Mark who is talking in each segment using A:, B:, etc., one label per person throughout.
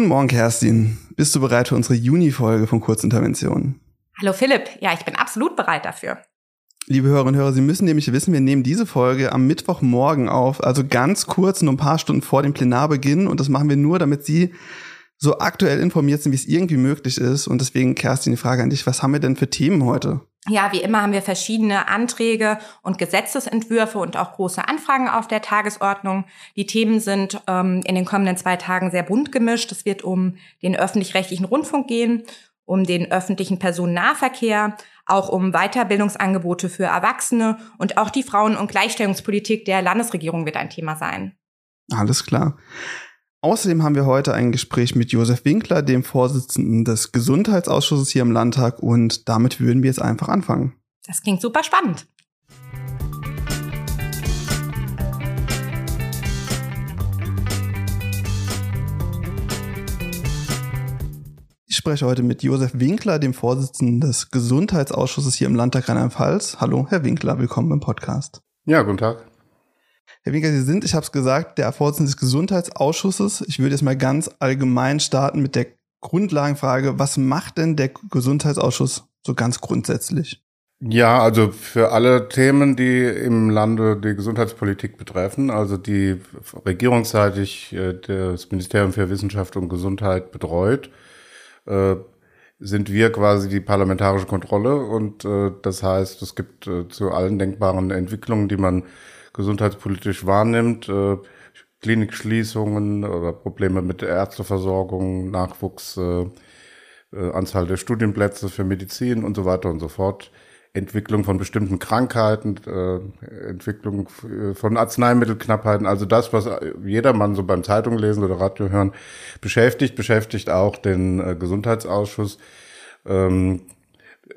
A: Guten Morgen, Kerstin. Bist du bereit für unsere Juni-Folge von Kurzintervention?
B: Hallo Philipp. Ja, ich bin absolut bereit dafür.
A: Liebe Hörerinnen und Hörer, Sie müssen nämlich wissen, wir nehmen diese Folge am Mittwochmorgen auf, also ganz kurz, nur ein paar Stunden vor dem Plenarbeginn. Und das machen wir nur, damit Sie so aktuell informiert sind, wie es irgendwie möglich ist. Und deswegen, Kerstin, die Frage an dich, was haben wir denn für Themen heute?
B: Ja, wie immer haben wir verschiedene Anträge und Gesetzesentwürfe und auch große Anfragen auf der Tagesordnung. Die Themen sind ähm, in den kommenden zwei Tagen sehr bunt gemischt. Es wird um den öffentlich-rechtlichen Rundfunk gehen, um den öffentlichen Personennahverkehr, auch um Weiterbildungsangebote für Erwachsene und auch die Frauen- und Gleichstellungspolitik der Landesregierung wird ein Thema sein.
A: Alles klar. Außerdem haben wir heute ein Gespräch mit Josef Winkler, dem Vorsitzenden des Gesundheitsausschusses hier im Landtag. Und damit würden wir jetzt einfach anfangen.
B: Das klingt super spannend.
A: Ich spreche heute mit Josef Winkler, dem Vorsitzenden des Gesundheitsausschusses hier im Landtag Rheinland-Pfalz. Hallo, Herr Winkler, willkommen im Podcast.
C: Ja, guten Tag.
A: Herr Winker, Sie sind, ich habe es gesagt, der Vorsitzende des Gesundheitsausschusses. Ich würde jetzt mal ganz allgemein starten mit der Grundlagenfrage, was macht denn der Gesundheitsausschuss so ganz grundsätzlich?
C: Ja, also für alle Themen, die im Lande die Gesundheitspolitik betreffen, also die regierungsseitig äh, das Ministerium für Wissenschaft und Gesundheit betreut, äh, sind wir quasi die parlamentarische Kontrolle und äh, das heißt, es gibt zu allen denkbaren Entwicklungen, die man gesundheitspolitisch wahrnimmt, äh, Klinikschließungen oder Probleme mit der Ärzteversorgung, Nachwuchs, äh, äh, Anzahl der Studienplätze für Medizin und so weiter und so fort. Entwicklung von bestimmten Krankheiten, äh, Entwicklung äh, von Arzneimittelknappheiten, also das, was jedermann so beim Zeitung lesen oder Radio hören beschäftigt, beschäftigt auch den äh, Gesundheitsausschuss. Ähm,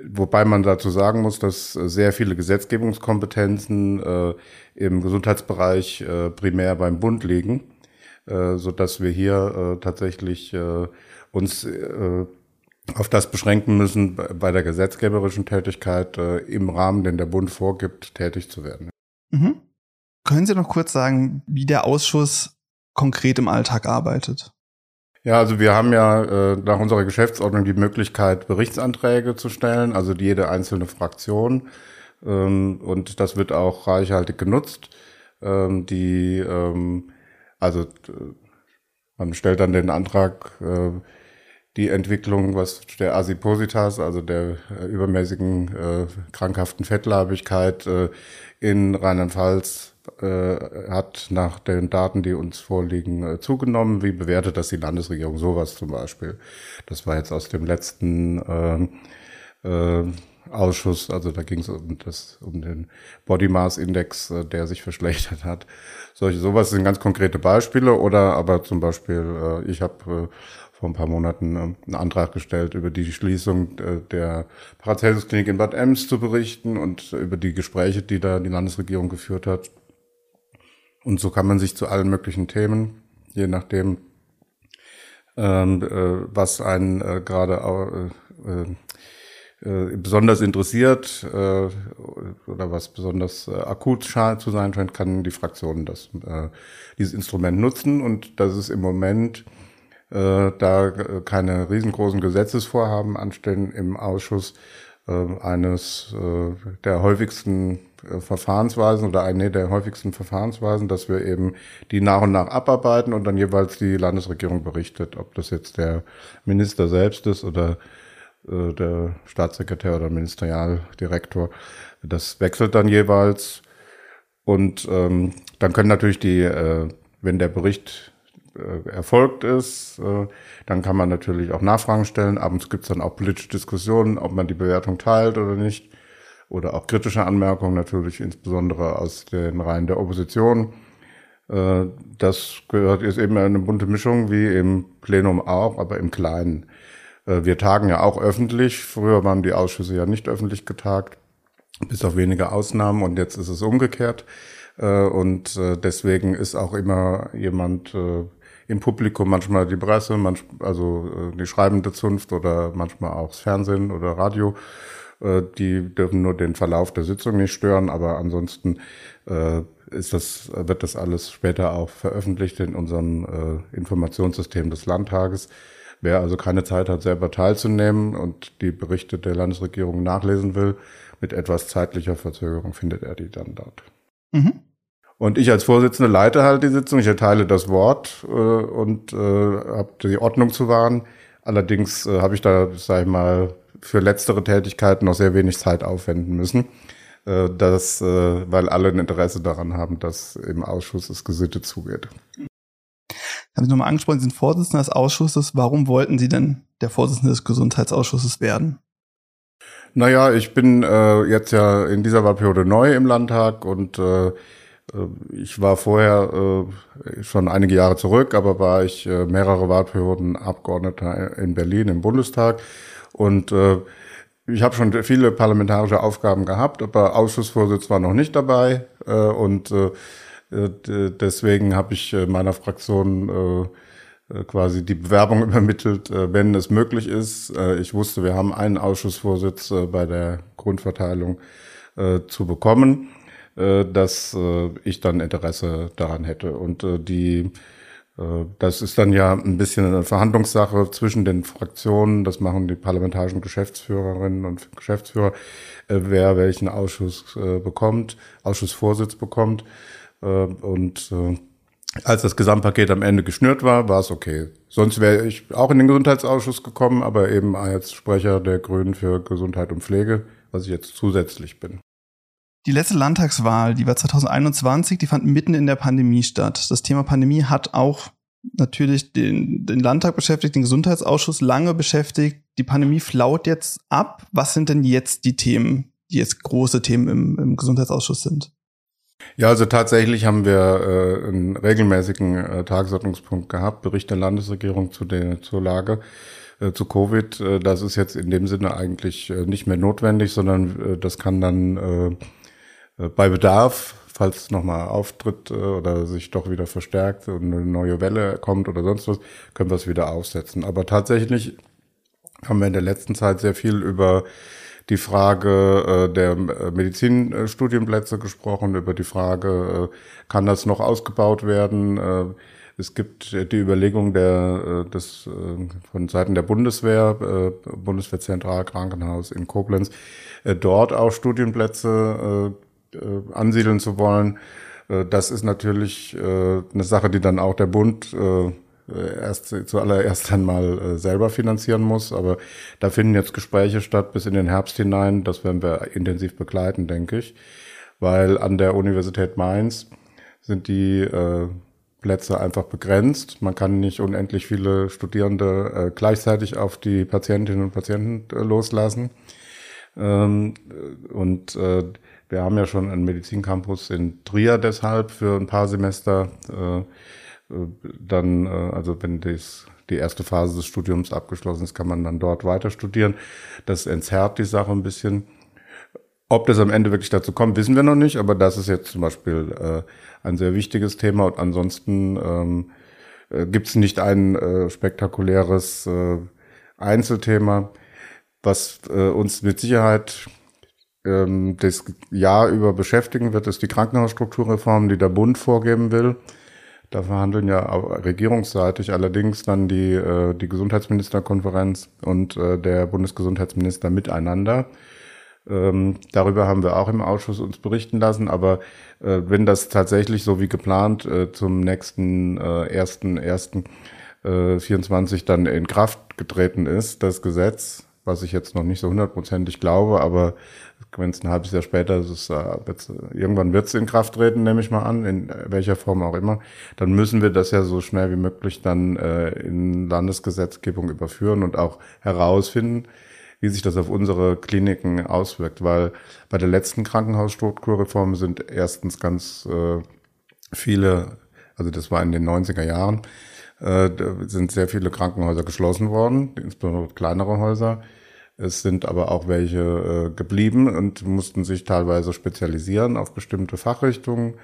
C: Wobei man dazu sagen muss, dass sehr viele Gesetzgebungskompetenzen äh, im Gesundheitsbereich äh, primär beim Bund liegen, äh, so dass wir hier äh, tatsächlich äh, uns äh, auf das beschränken müssen, bei der gesetzgeberischen Tätigkeit äh, im Rahmen, den der Bund vorgibt, tätig zu werden.
A: Mhm. Können Sie noch kurz sagen, wie der Ausschuss konkret im Alltag arbeitet?
C: Ja, also wir haben ja äh, nach unserer Geschäftsordnung die Möglichkeit, Berichtsanträge zu stellen, also jede einzelne Fraktion. Ähm, und das wird auch reichhaltig genutzt. Ähm, die, ähm, also man stellt dann den Antrag, äh, die Entwicklung, was der Asipositas, also der äh, übermäßigen äh, krankhaften Fettleibigkeit äh, in Rheinland-Pfalz äh, hat nach den Daten, die uns vorliegen, äh, zugenommen. Wie bewertet das die Landesregierung? Sowas zum Beispiel. Das war jetzt aus dem letzten äh, äh, Ausschuss, also da ging es um, das, um den Body Mass Index, äh, der sich verschlechtert hat. Solche, sowas sind ganz konkrete Beispiele. Oder aber zum Beispiel, äh, ich habe äh, vor ein paar Monaten äh, einen Antrag gestellt, über die Schließung der Paracelsus Klinik in Bad Ems zu berichten und über die Gespräche, die da die Landesregierung geführt hat. Und so kann man sich zu allen möglichen Themen, je nachdem, ähm, äh, was einen äh, gerade äh, äh, besonders interessiert äh, oder was besonders äh, akut zu sein scheint, kann die Fraktion das, äh, dieses Instrument nutzen. Und das ist im Moment, äh, da keine riesengroßen Gesetzesvorhaben anstellen im Ausschuss, äh, eines äh, der häufigsten äh, Verfahrensweisen oder eine der häufigsten Verfahrensweisen, dass wir eben die nach und nach abarbeiten und dann jeweils die Landesregierung berichtet, ob das jetzt der Minister selbst ist oder der Staatssekretär oder Ministerialdirektor. Das wechselt dann jeweils. Und ähm, dann können natürlich die, äh, wenn der Bericht äh, erfolgt ist. Äh, dann kann man natürlich auch Nachfragen stellen. Abends gibt es dann auch politische Diskussionen, ob man die Bewertung teilt oder nicht. Oder auch kritische Anmerkungen natürlich, insbesondere aus den Reihen der Opposition. Äh, das gehört ist eben eine bunte Mischung, wie im Plenum auch, aber im Kleinen. Wir tagen ja auch öffentlich. Früher waren die Ausschüsse ja nicht öffentlich getagt, bis auf wenige Ausnahmen. Und jetzt ist es umgekehrt. Und deswegen ist auch immer jemand im Publikum manchmal die Presse, manchmal, also äh, die schreibende Zunft oder manchmal auch das Fernsehen oder Radio. Äh, die dürfen nur den Verlauf der Sitzung nicht stören, aber ansonsten äh, ist das, wird das alles später auch veröffentlicht in unserem äh, Informationssystem des Landtages. Wer also keine Zeit hat, selber teilzunehmen und die Berichte der Landesregierung nachlesen will, mit etwas zeitlicher Verzögerung findet er die dann dort. Mhm. Und ich als Vorsitzende leite halt die Sitzung, ich erteile das Wort äh, und äh, habe die Ordnung zu wahren. Allerdings äh, habe ich da, sag ich mal, für letztere Tätigkeiten noch sehr wenig Zeit aufwenden müssen. Äh, das, äh, weil alle ein Interesse daran haben, dass im Ausschuss es gesittet zugeht.
A: Haben Sie nochmal angesprochen, Sie sind Vorsitzender des Ausschusses. Warum wollten Sie denn der Vorsitzende des Gesundheitsausschusses werden?
C: Naja, ich bin äh, jetzt ja in dieser Wahlperiode neu im Landtag und äh, äh, ich war vorher äh, schon einige Jahre zurück, aber war ich äh, mehrere Wahlperioden Abgeordneter in Berlin im Bundestag und äh, ich habe schon viele parlamentarische Aufgaben gehabt, aber Ausschussvorsitz war noch nicht dabei äh, und äh, deswegen habe ich äh, meiner Fraktion äh, äh, quasi die Bewerbung übermittelt, äh, wenn es möglich ist. Äh, ich wusste, wir haben einen Ausschussvorsitz äh, bei der Grundverteilung äh, zu bekommen, äh, dass äh, ich dann Interesse daran hätte und äh, die äh, das ist dann ja ein bisschen eine Verhandlungssache zwischen den Fraktionen. Das machen die parlamentarischen Geschäftsführerinnen und Geschäftsführer, äh, wer welchen Ausschuss äh, bekommt, Ausschussvorsitz bekommt. Und als das Gesamtpaket am Ende geschnürt war, war es okay. Sonst wäre ich auch in den Gesundheitsausschuss gekommen, aber eben als Sprecher der Grünen für Gesundheit und Pflege, was ich jetzt zusätzlich bin.
A: Die letzte Landtagswahl, die war 2021, die fand mitten in der Pandemie statt. Das Thema Pandemie hat auch natürlich den, den Landtag beschäftigt, den Gesundheitsausschuss lange beschäftigt. Die Pandemie flaut jetzt ab. Was sind denn jetzt die Themen, die jetzt große Themen im, im Gesundheitsausschuss sind?
C: Ja, also tatsächlich haben wir äh, einen regelmäßigen äh, Tagesordnungspunkt gehabt, Bericht der Landesregierung zu der, zur Lage äh, zu Covid. Äh, das ist jetzt in dem Sinne eigentlich äh, nicht mehr notwendig, sondern äh, das kann dann äh, bei Bedarf, falls es nochmal auftritt äh, oder sich doch wieder verstärkt und eine neue Welle kommt oder sonst was, können wir es wieder aufsetzen. Aber tatsächlich haben wir in der letzten Zeit sehr viel über die Frage äh, der Medizinstudienplätze gesprochen, über die Frage, kann das noch ausgebaut werden? es gibt die Überlegung der, des, von Seiten der Bundeswehr, Bundeswehrzentralkrankenhaus in Koblenz, dort auch Studienplätze äh, ansiedeln zu wollen. Äh, das ist natürlich äh, eine Sache, die dann auch der Bund äh, erst zuallererst einmal äh, selber finanzieren muss. Aber da finden jetzt Gespräche statt bis in den Herbst hinein. Das werden wir intensiv begleiten, denke ich. Weil an der Universität Mainz sind die äh, Plätze einfach begrenzt. Man kann nicht unendlich viele Studierende äh, gleichzeitig auf die Patientinnen und Patienten äh, loslassen. Ähm, und äh, wir haben ja schon einen Medizincampus in Trier deshalb für ein paar Semester. Äh, äh, dann, äh, also wenn das, die erste Phase des Studiums abgeschlossen ist, kann man dann dort weiter studieren. Das entzerrt die Sache ein bisschen. Ob das am Ende wirklich dazu kommt, wissen wir noch nicht, aber das ist jetzt zum Beispiel ein sehr wichtiges Thema und ansonsten ähm, äh, gibt es nicht ein spektakuläres Einzelthema, was uns mit Sicherheit ähm, das Jahr über beschäftigen wird, ist die Krankenhausstrukturreform, die der Bund vorgeben will. Da verhandeln ja regierungsseitig allerdings dann die, äh, die Gesundheitsministerkonferenz und äh, der Bundesgesundheitsminister miteinander. Ähm, darüber haben wir auch im Ausschuss uns berichten lassen. Aber äh, wenn das tatsächlich so wie geplant äh, zum nächsten äh, ersten ersten äh, 24 dann in Kraft getreten ist, das Gesetz, was ich jetzt noch nicht so hundertprozentig glaube, aber wenn es ein halbes Jahr später ist, äh, wird's, irgendwann wird es in Kraft treten, nehme ich mal an, in welcher Form auch immer, dann müssen wir das ja so schnell wie möglich dann äh, in Landesgesetzgebung überführen und auch herausfinden, wie sich das auf unsere Kliniken auswirkt, weil bei der letzten Krankenhausstrukturreform sind erstens ganz äh, viele, also das war in den 90er Jahren, äh, sind sehr viele Krankenhäuser geschlossen worden, insbesondere kleinere Häuser. Es sind aber auch welche äh, geblieben und mussten sich teilweise spezialisieren auf bestimmte Fachrichtungen.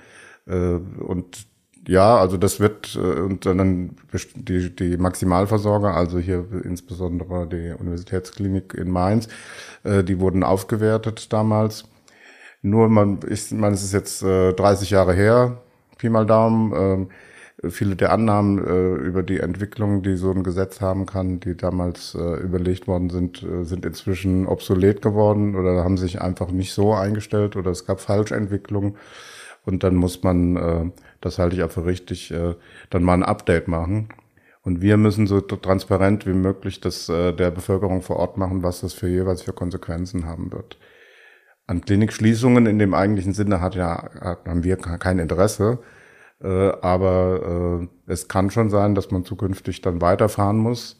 C: Äh, und ja, also das wird äh, und dann die, die Maximalversorger, also hier insbesondere die Universitätsklinik in Mainz, äh, die wurden aufgewertet damals. Nur man, ich meine, es ist jetzt äh, 30 Jahre her, Pi mal Daumen. Äh, viele der Annahmen äh, über die Entwicklung, die so ein Gesetz haben kann, die damals äh, überlegt worden sind, äh, sind inzwischen obsolet geworden oder haben sich einfach nicht so eingestellt oder es gab Falschentwicklungen. Und dann muss man, äh, das halte ich auch für richtig, äh, dann mal ein Update machen. Und wir müssen so transparent wie möglich das äh, der Bevölkerung vor Ort machen, was das für jeweils für Konsequenzen haben wird. An Klinikschließungen in dem eigentlichen Sinne hat ja, haben wir kein Interesse. Äh, aber äh, es kann schon sein, dass man zukünftig dann weiterfahren muss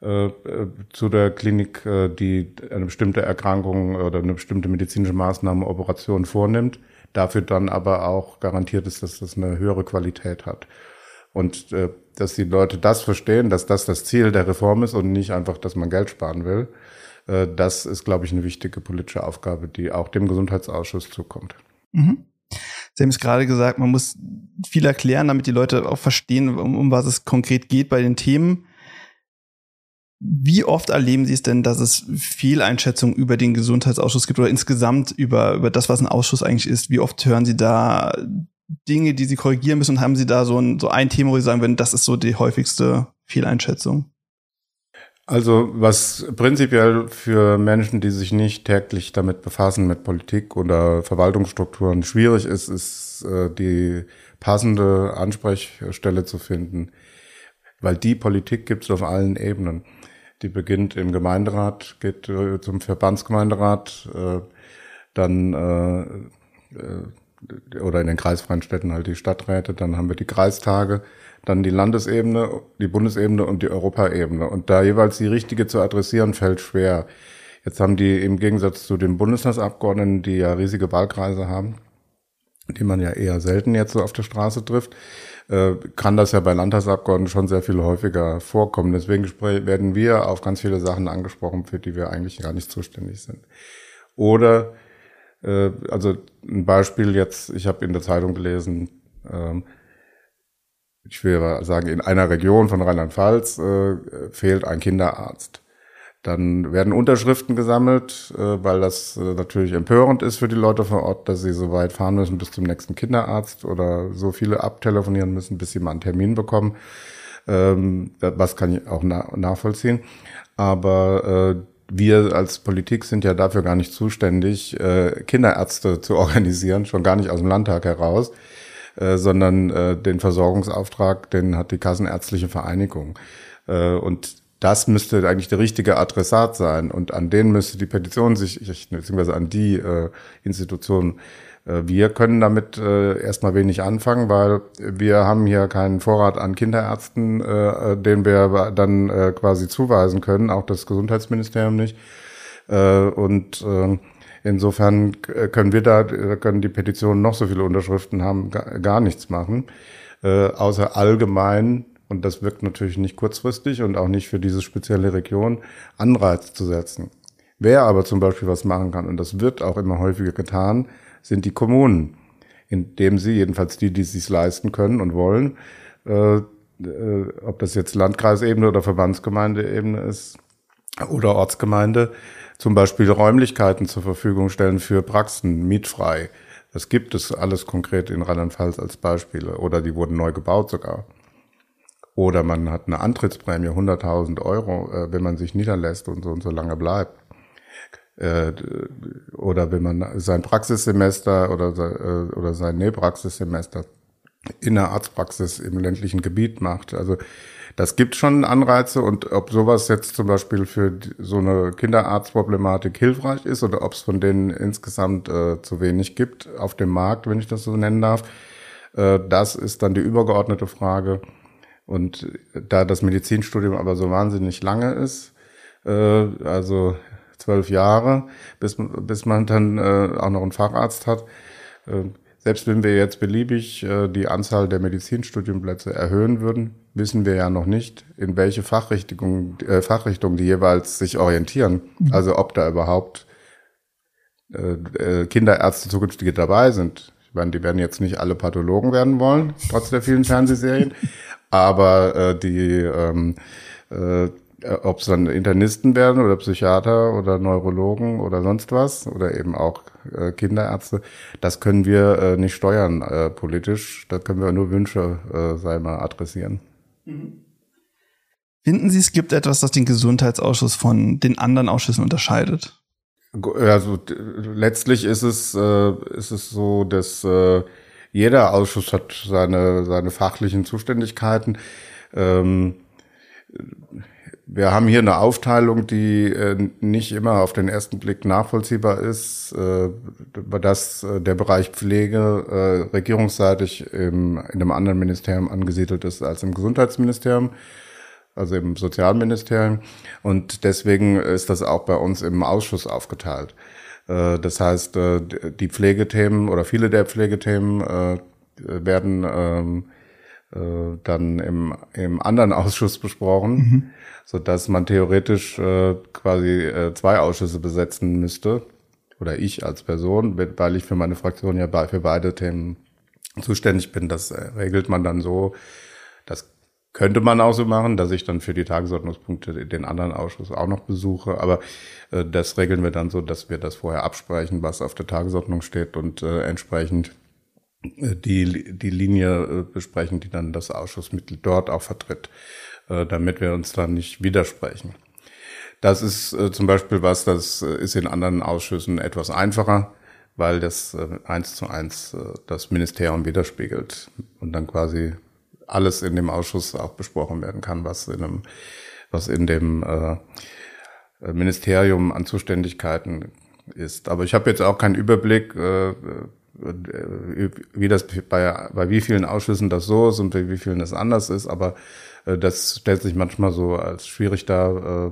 C: äh, äh zu der Klinik, die eine bestimmte Erkrankung oder eine bestimmte medizinische Maßnahme, Operation vornimmt, dafür dann aber auch garantiert ist, dass das eine höhere Qualität hat. Und dass die Leute das verstehen, dass das das Ziel der Reform ist und nicht einfach, dass man Geld sparen will. Das ist, glaube ich, eine wichtige politische Aufgabe, die auch dem Gesundheitsausschuss zukommt. Mhm.
A: Sie haben es gerade gesagt, man muss viel erklären, damit die Leute auch verstehen, um, um was es konkret geht bei den Themen. Wie oft erleben Sie es denn, dass es Fehleinschätzungen über den Gesundheitsausschuss gibt oder insgesamt über, über das, was ein Ausschuss eigentlich ist? Wie oft hören Sie da Dinge, die Sie korrigieren müssen und haben Sie da so ein, so ein Thema, wo Sie sagen würden, das ist so die häufigste Fehleinschätzung?
C: Also was prinzipiell für Menschen, die sich nicht täglich damit befassen, mit Politik oder Verwaltungsstrukturen schwierig ist, ist äh, die passende Ansprechstelle zu finden. Weil die Politik gibt es auf allen Ebenen. Die beginnt im Gemeinderat, geht äh, zum Verbandsgemeinderat, äh, dann äh, äh, oder in den kreisfreien Städten halt die Stadträte, dann haben wir die Kreistage, dann die Landesebene, die Bundesebene und die Europaebene. Und da jeweils die richtige zu adressieren, fällt schwer. Jetzt haben die im Gegensatz zu den Bundestagsabgeordneten, die ja riesige Wahlkreise haben, die man ja eher selten jetzt so auf der Straße trifft, äh, kann das ja bei Landtagsabgeordneten schon sehr viel häufiger vorkommen. Deswegen werden wir auf ganz viele Sachen angesprochen, für die wir eigentlich gar nicht zuständig sind. Oder, äh, also ein Beispiel jetzt, ich habe in der Zeitung gelesen, ähm, ich will sagen, in einer Region von Rheinland-Pfalz äh, fehlt ein Kinderarzt. Dann werden Unterschriften gesammelt, äh, weil das äh, natürlich empörend ist für die Leute vor Ort, dass sie so weit fahren müssen bis zum nächsten Kinderarzt oder so viele abtelefonieren müssen, bis sie mal einen Termin bekommen. Ähm, was kann ich auch na nachvollziehen. Aber äh, wir als Politik sind ja dafür gar nicht zuständig, äh, Kinderärzte zu organisieren, schon gar nicht aus dem Landtag heraus. Äh, sondern äh, den Versorgungsauftrag, den hat die Kassenärztliche Vereinigung. Äh, und das müsste eigentlich der richtige Adressat sein und an den müsste die Petition sich richten, beziehungsweise an die äh, Institutionen. Äh, wir können damit äh, erstmal wenig anfangen, weil wir haben hier keinen Vorrat an Kinderärzten, äh, den wir dann äh, quasi zuweisen können, auch das Gesundheitsministerium nicht. Äh, und äh, Insofern äh, können wir da, äh, können die Petitionen noch so viele Unterschriften haben, gar, nichts machen, äh, außer allgemein, und das wirkt natürlich nicht kurzfristig und auch nicht für diese spezielle Region, Anreiz zu setzen. Wer aber zum Beispiel was machen kann, und das wird auch immer häufiger getan, sind die Kommunen, indem sie, jedenfalls die, die es sich leisten können und wollen, äh, äh, ob das jetzt Landkreisebene oder Verbandsgemeindeebene ist oder Ortsgemeinde, zum Beispiel Räumlichkeiten zur Verfügung stellen für Praxen mietfrei. Das gibt es alles konkret in Rheinland-Pfalz als Beispiele. Oder die wurden neu gebaut sogar. Oder man hat eine Antrittsprämie, 100.000 Euro, äh, wenn man sich niederlässt und so und so lange bleibt. Äh, oder wenn man sein Praxissemester oder, äh, oder sein Nähpraxissemester in der Arztpraxis im ländlichen Gebiet macht. Also das gibt schon Anreize und ob sowas jetzt zum Beispiel für so eine Kinderarztproblematik hilfreich ist oder ob es von denen insgesamt äh, zu wenig gibt auf dem Markt, wenn ich das so nennen darf, äh, das ist dann die übergeordnete Frage. Und da das Medizinstudium aber so wahnsinnig lange ist, äh, also zwölf Jahre, bis, bis man dann äh, auch noch einen Facharzt hat, äh, selbst wenn wir jetzt beliebig äh, die Anzahl der Medizinstudienplätze erhöhen würden, wissen wir ja noch nicht, in welche Fachrichtung, äh, Fachrichtung die jeweils sich orientieren. Mhm. Also ob da überhaupt äh, äh, Kinderärzte zukünftige dabei sind. Ich meine, die werden jetzt nicht alle Pathologen werden wollen, trotz der vielen Fernsehserien. Aber äh, die, ähm, äh, äh, ob es dann Internisten werden oder Psychiater oder Neurologen oder sonst was oder eben auch äh, Kinderärzte, das können wir äh, nicht steuern äh, politisch. Da können wir nur Wünsche, äh, sei mal, adressieren.
A: Finden Sie, es gibt etwas, das den Gesundheitsausschuss von den anderen Ausschüssen unterscheidet?
C: Also letztlich ist es, äh, ist es so, dass äh, jeder Ausschuss hat seine, seine fachlichen Zuständigkeiten. Ähm, wir haben hier eine Aufteilung, die äh, nicht immer auf den ersten Blick nachvollziehbar ist, äh, dass äh, der Bereich Pflege äh, regierungsseitig im, in einem anderen Ministerium angesiedelt ist als im Gesundheitsministerium, also im Sozialministerium. Und deswegen ist das auch bei uns im Ausschuss aufgeteilt. Äh, das heißt, äh, die Pflegethemen oder viele der Pflegethemen äh, werden ähm, äh, dann im, im anderen Ausschuss besprochen, mhm. So dass man theoretisch äh, quasi äh, zwei Ausschüsse besetzen müsste oder ich als Person, weil ich für meine Fraktion ja für beide Themen zuständig bin. Das äh, regelt man dann so. Das könnte man auch so machen, dass ich dann für die Tagesordnungspunkte den anderen Ausschuss auch noch besuche. Aber äh, das regeln wir dann so, dass wir das vorher absprechen, was auf der Tagesordnung steht und äh, entsprechend die, die Linie äh, besprechen, die dann das Ausschussmitglied dort auch vertritt, äh, damit wir uns dann nicht widersprechen. Das ist äh, zum Beispiel was, das ist in anderen Ausschüssen etwas einfacher, weil das eins zu eins das Ministerium widerspiegelt und dann quasi alles in dem Ausschuss auch besprochen werden kann, was in einem, was in dem Ministerium an Zuständigkeiten ist. Aber ich habe jetzt auch keinen Überblick, äh, wie das bei, bei wie vielen Ausschüssen das so ist und bei wie vielen das anders ist, aber äh, das stellt sich manchmal so als schwierig dar, äh,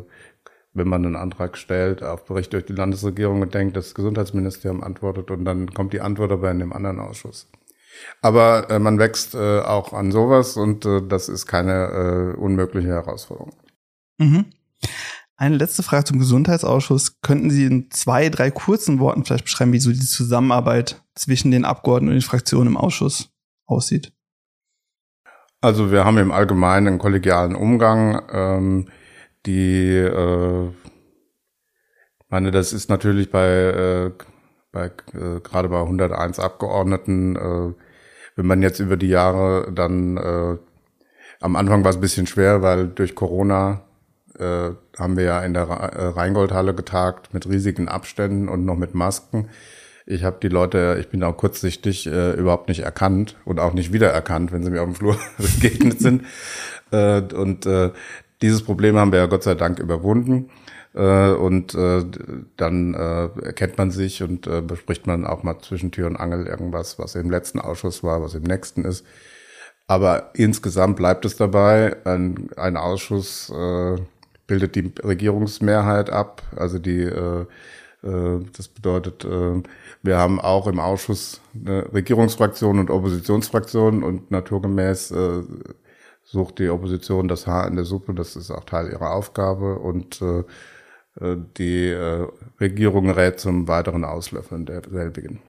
C: wenn man einen Antrag stellt auf Bericht durch die Landesregierung und denkt, das Gesundheitsministerium antwortet und dann kommt die Antwort aber in dem anderen Ausschuss. Aber äh, man wächst äh, auch an sowas und äh, das ist keine äh, unmögliche Herausforderung.
A: Mhm. Eine letzte Frage zum Gesundheitsausschuss. Könnten Sie in zwei, drei kurzen Worten vielleicht beschreiben, wie so die Zusammenarbeit zwischen den Abgeordneten und den Fraktionen im Ausschuss aussieht?
C: Also wir haben im Allgemeinen einen kollegialen Umgang. Ähm, die, äh, meine, das ist natürlich bei, äh, bei äh, gerade bei 101 Abgeordneten, äh, wenn man jetzt über die Jahre dann äh, am Anfang war es ein bisschen schwer, weil durch Corona äh, haben wir ja in der äh, Rheingoldhalle getagt mit riesigen Abständen und noch mit Masken. Ich habe die Leute, ich bin auch kurzsichtig, äh, überhaupt nicht erkannt und auch nicht wiedererkannt, wenn sie mir auf dem Flur begegnet sind. Äh, und äh, dieses Problem haben wir ja Gott sei Dank überwunden. Äh, und äh, dann äh, erkennt man sich und äh, bespricht man auch mal zwischen Tür und Angel irgendwas, was im letzten Ausschuss war, was im nächsten ist. Aber insgesamt bleibt es dabei, ein, ein Ausschuss äh, bildet die Regierungsmehrheit ab. Also die, äh, das bedeutet, äh, wir haben auch im Ausschuss eine Regierungsfraktion und Oppositionsfraktion und naturgemäß äh, sucht die Opposition das Haar in der Suppe. Das ist auch Teil ihrer Aufgabe und äh, äh die äh, Regierung rät zum weiteren Auslöffeln derselbigen.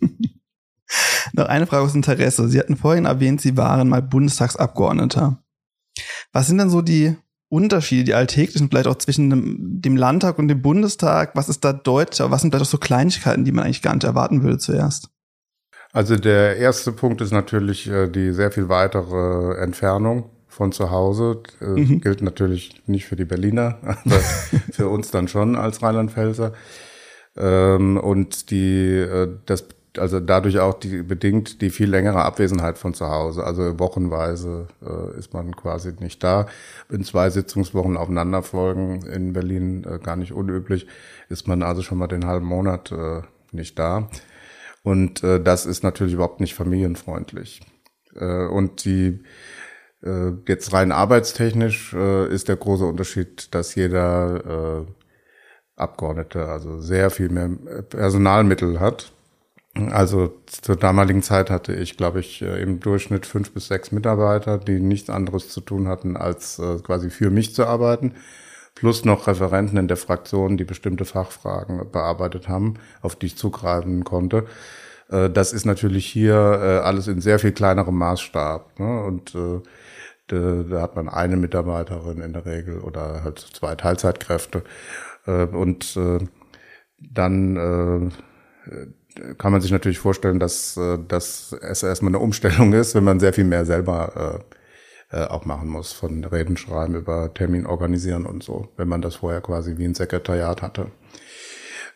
A: Noch eine Frage aus Interesse. Sie hatten vorhin erwähnt, Sie waren mal Bundestagsabgeordneter. Was sind denn so die Unterschiede, die alltäglichen, vielleicht auch zwischen dem, dem, Landtag und dem Bundestag? Was ist da deutscher? Was sind vielleicht auch so Kleinigkeiten, die man eigentlich gar nicht erwarten würde zuerst?
C: Also der erste Punkt ist natürlich äh, die sehr viel weitere Entfernung von zu Hause. Äh, mhm. Gilt natürlich nicht für die Berliner, aber für uns dann schon als Rheinland-Pfälzer. Ähm, und die, äh, das also dadurch auch die bedingt die viel längere Abwesenheit von zu Hause. Also wochenweise äh, ist man quasi nicht da. Wenn zwei Sitzungswochen aufeinander folgen in Berlin äh, gar nicht unüblich, ist man also schon mal den halben Monat äh, nicht da. Und äh, das ist natürlich überhaupt nicht familienfreundlich. Äh, und die äh, jetzt rein arbeitstechnisch äh, ist der große Unterschied, dass jeder äh, Abgeordnete also sehr viel mehr Personalmittel hat also zur damaligen Zeit hatte ich, glaube ich, äh, im Durchschnitt fünf bis sechs Mitarbeiter, die nichts anderes zu tun hatten, als äh, quasi für mich zu arbeiten. Plus noch Referenten in der Fraktion, die bestimmte Fachfragen bearbeitet haben, auf die ich zugreifen konnte. Äh, das ist natürlich hier alles in sehr viel kleinerem Maßstab. Ne? Und Da, hat man eine Mitarbeiterin in der Regel oder halt zwei Teilzeitkräfte. Und dann kann man sich natürlich vorstellen, dass, äh, dass es erstmal eine Umstellung ist, wenn man sehr viel mehr selber äh, äh, auch machen muss, von Reden schreiben über Termin organisieren und so, wenn man das vorher quasi wie ein Sekretariat hatte.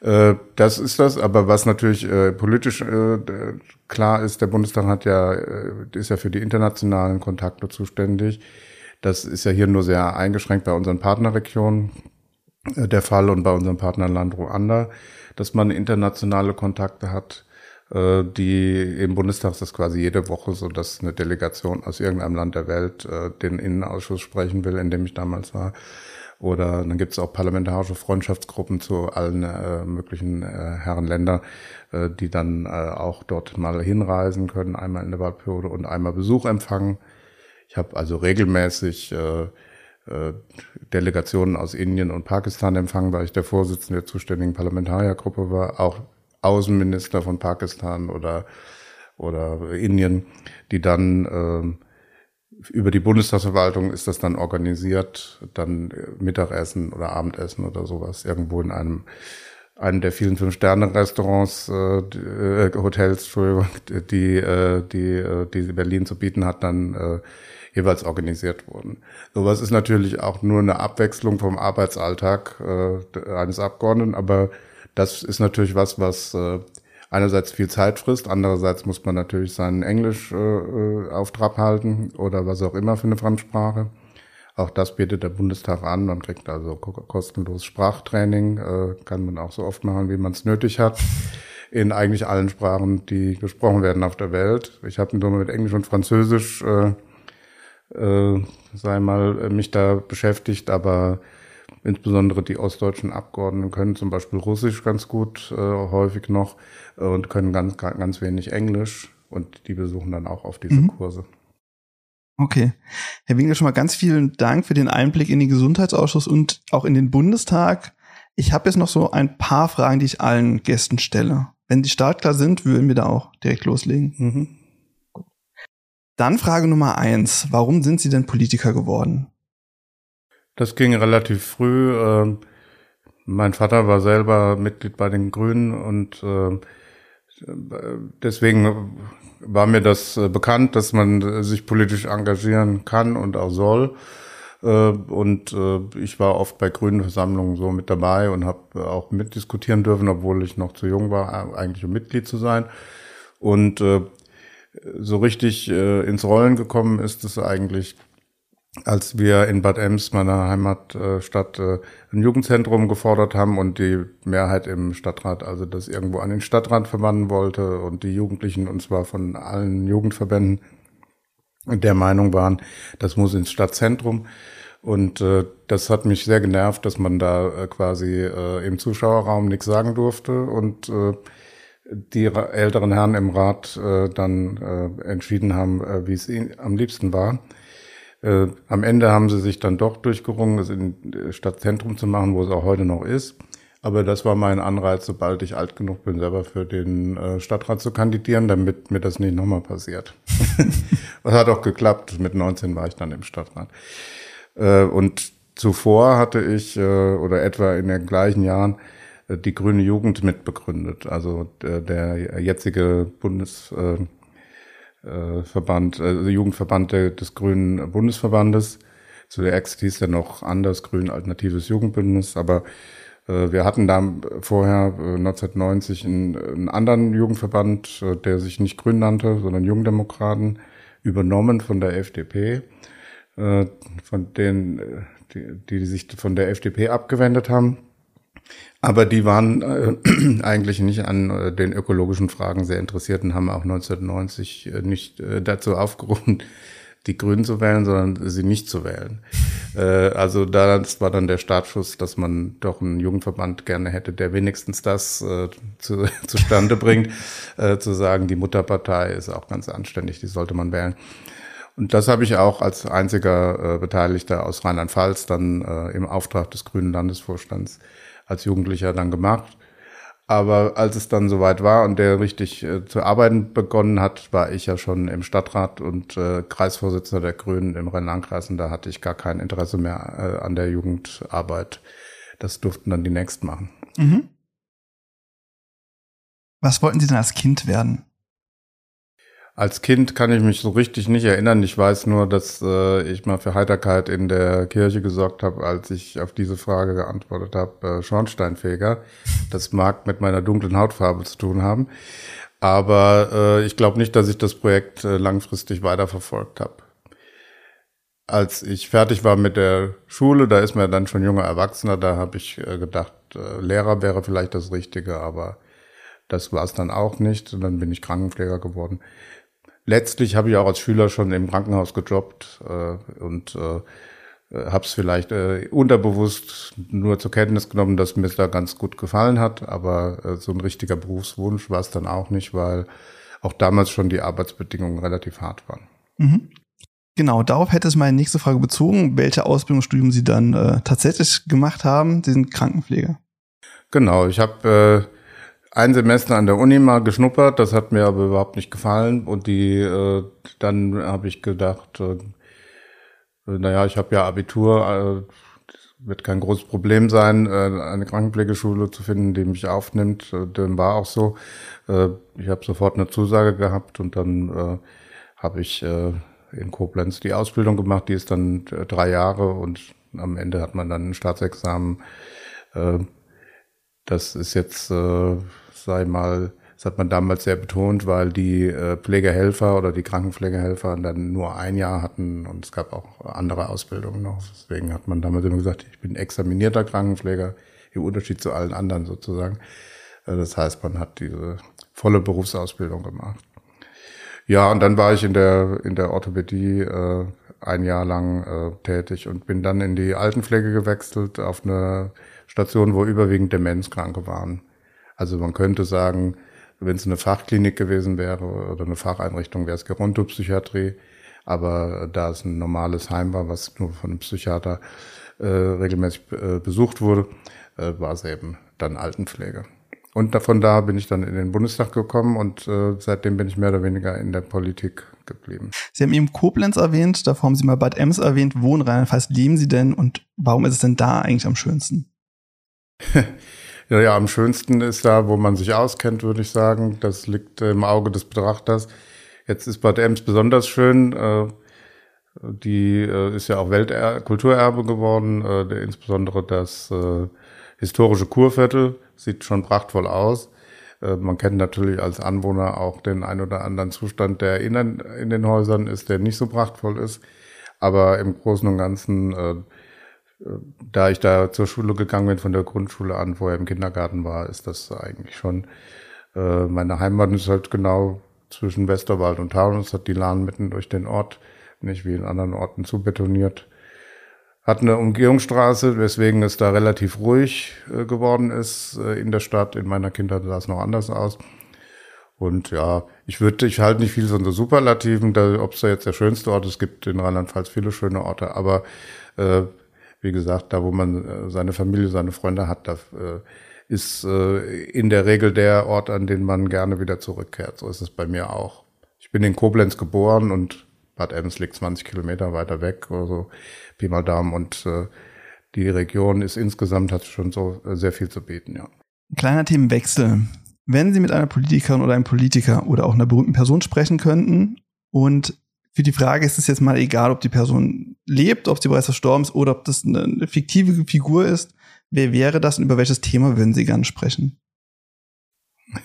C: Äh, das ist das, aber was natürlich äh, politisch äh, klar ist, der Bundestag hat ja, ist ja für die internationalen Kontakte zuständig. Das ist ja hier nur sehr eingeschränkt bei unseren Partnerregionen der Fall und bei unserem Partnerland Ruanda, dass man internationale Kontakte hat, äh, die im Bundestag ist das quasi jede Woche so, dass eine Delegation aus irgendeinem Land der Welt äh, den Innenausschuss sprechen will, in dem ich damals war. Oder dann gibt es auch parlamentarische Freundschaftsgruppen zu allen äh, möglichen äh, Herrenländer, äh, die dann äh, auch dort mal hinreisen können, einmal in der Wahlperiode und einmal Besuch empfangen. Ich habe also regelmäßig äh, Delegationen aus Indien und Pakistan empfangen, weil ich der Vorsitzende der zuständigen Parlamentariergruppe war, auch Außenminister von Pakistan oder, oder Indien, die dann äh, über die Bundestagsverwaltung ist das dann organisiert, dann Mittagessen oder Abendessen oder sowas irgendwo in einem einem der vielen Fünf-Sterne-Restaurants, äh, äh, Hotels, Entschuldigung, die, äh, die, äh, die Berlin zu bieten hat, dann äh, jeweils organisiert wurden. Sowas ist natürlich auch nur eine Abwechslung vom Arbeitsalltag äh, eines Abgeordneten, aber das ist natürlich was, was äh, einerseits viel Zeit frisst, andererseits muss man natürlich seinen Englisch äh, äh auf Trab halten oder was auch immer für eine Fremdsprache. Auch das bietet der Bundestag an. Man kriegt also kostenlos Sprachtraining, äh, kann man auch so oft machen, wie man es nötig hat, in eigentlich allen Sprachen, die gesprochen werden auf der Welt. Ich habe nur mit Englisch und Französisch äh, äh, sei mal, äh, mich da beschäftigt, aber insbesondere die ostdeutschen Abgeordneten können zum Beispiel Russisch ganz gut, äh, häufig noch, äh, und können ganz, ganz wenig Englisch und die besuchen dann auch auf diese mhm. Kurse.
A: Okay. Herr Winkler, schon mal ganz vielen Dank für den Einblick in den Gesundheitsausschuss und auch in den Bundestag. Ich habe jetzt noch so ein paar Fragen, die ich allen Gästen stelle. Wenn die startklar sind, würden wir da auch direkt loslegen. Mhm. Dann Frage Nummer eins. Warum sind Sie denn Politiker geworden?
C: Das ging relativ früh. Ähm, mein Vater war selber Mitglied bei den Grünen und äh, deswegen war mir das äh, bekannt, dass man sich politisch engagieren kann und auch soll. Äh, und ich war oft bei grünen Versammlungen so mit dabei und habe auch mitdiskutieren dürfen, obwohl ich noch zu jung war, eigentlich um Mitglied zu sein. Und so richtig äh, ins Rollen gekommen ist es eigentlich, als wir in Bad Ems, meiner Heimatstadt, äh, ein Jugendzentrum gefordert haben und die Mehrheit im Stadtrat, also das irgendwo an den Stadtrat verbannen wollte und die Jugendlichen, und zwar von allen Jugendverbänden, der Meinung waren, das muss ins Stadtzentrum. Und äh, das hat mich sehr genervt, dass man da äh, quasi äh, im Zuschauerraum nichts sagen durfte. Und äh, die älteren Herren im Rat äh, dann äh, entschieden haben, äh, wie es ihnen am liebsten war. Äh, am Ende haben sie sich dann doch durchgerungen, es in äh, Stadtzentrum zu machen, wo es auch heute noch ist. Aber das war mein Anreiz, sobald ich alt genug bin, selber für den äh, Stadtrat zu kandidieren, damit mir das nicht nochmal passiert. das hat auch geklappt. Mit 19 war ich dann im Stadtrat. Äh, und zuvor hatte ich, äh, oder etwa in den gleichen Jahren, die Grüne Jugend mitbegründet. Also der, der jetzige Bundesverband, äh, äh, Jugendverband des Grünen Bundesverbandes. Zu der Ex hieß er noch anders, Grün Alternatives Jugendbündnis, aber äh, wir hatten da vorher 1990 einen, einen anderen Jugendverband, der sich nicht Grün nannte, sondern Jungdemokraten, übernommen von der FDP, von denen, die, die sich von der FDP abgewendet haben. Aber die waren äh, eigentlich nicht an äh, den ökologischen Fragen sehr interessiert und haben auch 1990 äh, nicht äh, dazu aufgerufen, die Grünen zu wählen, sondern sie nicht zu wählen. Äh, also das war dann der Startschuss, dass man doch einen Jugendverband gerne hätte, der wenigstens das äh, zu, zustande bringt, zu sagen, die Mutterpartei ist auch ganz anständig, die sollte man wählen. Und das habe ich auch als einziger äh, Beteiligter aus Rheinland-Pfalz dann äh, im Auftrag des Grünen Landesvorstands als Jugendlicher dann gemacht. Aber als es dann soweit war und der richtig äh, zu arbeiten begonnen hat, war ich ja schon im Stadtrat und äh, Kreisvorsitzender der Grünen im Rhein-Lahn-Kreis und da hatte ich gar kein Interesse mehr äh, an der Jugendarbeit. Das durften dann die Nächsten machen. Mhm.
A: Was wollten Sie denn als Kind werden?
C: Als Kind kann ich mich so richtig nicht erinnern. Ich weiß nur, dass äh, ich mal für Heiterkeit in der Kirche gesorgt habe, als ich auf diese Frage geantwortet habe, äh, Schornsteinfeger. Das mag mit meiner dunklen Hautfarbe zu tun haben. Aber äh, ich glaube nicht, dass ich das Projekt äh, langfristig weiterverfolgt habe. Als ich fertig war mit der Schule, da ist mir dann schon junger Erwachsener, da habe ich äh, gedacht, äh, Lehrer wäre vielleicht das Richtige, aber das war es dann auch nicht. Und dann bin ich Krankenpfleger geworden letztlich habe ich auch als Schüler schon im Krankenhaus gejobbt äh, und äh, habe es vielleicht äh, unterbewusst nur zur Kenntnis genommen, dass mir es da ganz gut gefallen hat, aber äh, so ein richtiger Berufswunsch war es dann auch nicht, weil auch damals schon die Arbeitsbedingungen relativ hart waren. Mhm.
A: Genau, darauf hätte es meine nächste Frage bezogen, welche Ausbildungsstudium Sie dann äh, tatsächlich gemacht haben. Sie sind Krankenpfleger.
C: Genau, ich habe äh, ein Semester an der Uni mal geschnuppert, das hat mir aber überhaupt nicht gefallen. Und die, äh, dann habe ich gedacht, äh, naja, ich habe ja Abitur, äh, wird kein großes Problem sein, äh, eine Krankenpflegeschule zu finden, die mich aufnimmt. Äh, dem war auch so. Äh, ich habe sofort eine Zusage gehabt und dann äh, habe ich äh, in Koblenz die Ausbildung gemacht. Die ist dann äh, drei Jahre und am Ende hat man dann ein Staatsexamen. Äh, das ist jetzt äh, sei mal, das hat man damals sehr betont, weil die äh, Pflegehelfer oder die Krankenpflegehelfer dann nur ein Jahr hatten und es gab auch andere Ausbildungen noch. Deswegen hat man damals immer gesagt, ich bin examinierter Krankenpfleger, im Unterschied zu allen anderen sozusagen. Äh, das heißt, man hat diese volle Berufsausbildung gemacht. Ja, und dann war ich in der, in der Orthopädie äh, ein Jahr lang äh, tätig und bin dann in die Altenpflege gewechselt auf eine Station, wo überwiegend Demenzkranke waren. Also man könnte sagen, wenn es eine Fachklinik gewesen wäre oder eine Facheinrichtung, wäre es Gerontopsychiatrie. Aber da es ein normales Heim war, was nur von einem Psychiater äh, regelmäßig äh, besucht wurde, äh, war es eben dann Altenpflege. Und von da bin ich dann in den Bundestag gekommen und äh, seitdem bin ich mehr oder weniger in der Politik geblieben.
A: Sie haben eben Koblenz erwähnt, davor haben Sie mal Bad Ems erwähnt. Wo in Rheinland-Pfalz leben Sie denn und warum ist es denn da eigentlich am schönsten?
C: Ja, ja, am schönsten ist da, wo man sich auskennt, würde ich sagen. Das liegt im Auge des Betrachters. Jetzt ist Bad Ems besonders schön. Äh, die äh, ist ja auch Weltkulturerbe geworden. Äh, insbesondere das historische Kurviertel sieht schon prachtvoll aus. Man kennt natürlich als Anwohner auch den ein oder anderen Zustand, der in den Häusern ist, der nicht so prachtvoll ist. Aber im Großen und Ganzen da ich da zur Schule gegangen bin, von der Grundschule an, vorher im Kindergarten war, ist das eigentlich schon, äh, meine Heimat ist halt genau zwischen Westerwald und Taunus, hat die Lahn mitten durch den Ort, nicht wie in anderen Orten zubetoniert. Hat eine Umgehungsstraße, weswegen es da relativ ruhig äh, geworden ist äh, in der Stadt. In meiner Kindheit sah es noch anders aus. Und ja, ich würde, ich halte nicht viel von so Superlativen, ob es da jetzt der schönste Ort ist, es gibt in Rheinland-Pfalz viele schöne Orte, aber äh, wie gesagt, da wo man äh, seine Familie, seine Freunde hat, da äh, ist äh, in der Regel der Ort, an den man gerne wieder zurückkehrt. So ist es bei mir auch. Ich bin in Koblenz geboren und Bad Ems liegt 20 Kilometer weiter weg oder so, Pi mal Daumen. Und die Region ist insgesamt, hat schon so sehr viel zu bieten, ja.
A: Kleiner Themenwechsel. Wenn Sie mit einer Politikerin oder einem Politiker oder auch einer berühmten Person sprechen könnten und für die Frage ist es jetzt mal egal, ob die Person lebt, ob sie bereits verstorben ist oder ob das eine fiktive Figur ist. Wer wäre das und über welches Thema würden Sie gern sprechen?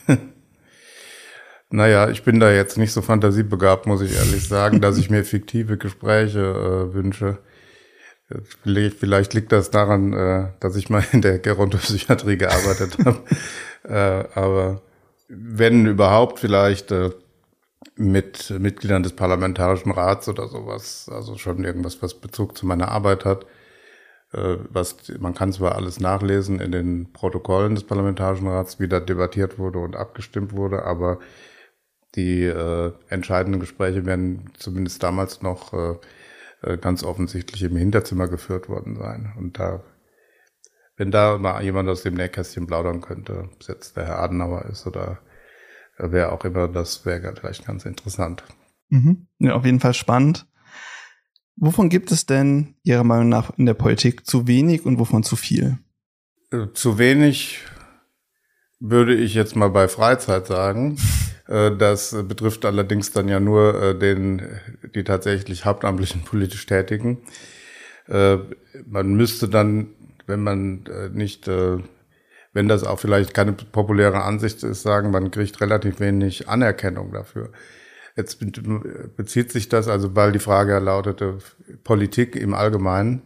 C: naja, ich bin da jetzt nicht so fantasiebegabt, muss ich ehrlich sagen, dass ich mir fiktive Gespräche äh, wünsche. Vielleicht, vielleicht liegt das daran, äh, dass ich mal in der Gerontopsychiatrie gearbeitet habe. äh, aber wenn überhaupt vielleicht äh, mit Mitgliedern des Parlamentarischen Rats oder sowas, also schon irgendwas, was Bezug zu meiner Arbeit hat. Äh, was, man kann zwar alles nachlesen in den Protokollen des Parlamentarischen Rats, wie da debattiert wurde und abgestimmt wurde, aber die äh, entscheidenden Gespräche werden zumindest damals noch äh, äh ganz offensichtlich im Hinterzimmer geführt worden sein. Und da wenn da mal jemand aus dem Nähkästchen plaudern könnte, ob es jetzt der Herr Adenauer ist oder wer auch immer, das wäre vielleicht ganz interessant.
A: Mhm. Ja, auf jeden Fall spannend. Wovon gibt es denn Ihrer Meinung nach in der Politik zu wenig und wovon zu viel?
C: Äh, zu wenig würde ich jetzt mal bei Freizeit sagen. Äh, das betrifft allerdings dann ja nur äh, den, die tatsächlich hauptamtlichen politisch Tätigen. Man müsste dann, wenn man nicht, wenn das auch vielleicht keine populäre Ansicht ist, sagen, man kriegt relativ wenig Anerkennung dafür. Jetzt bezieht sich das, also weil die Frage lautete, Politik im Allgemeinen,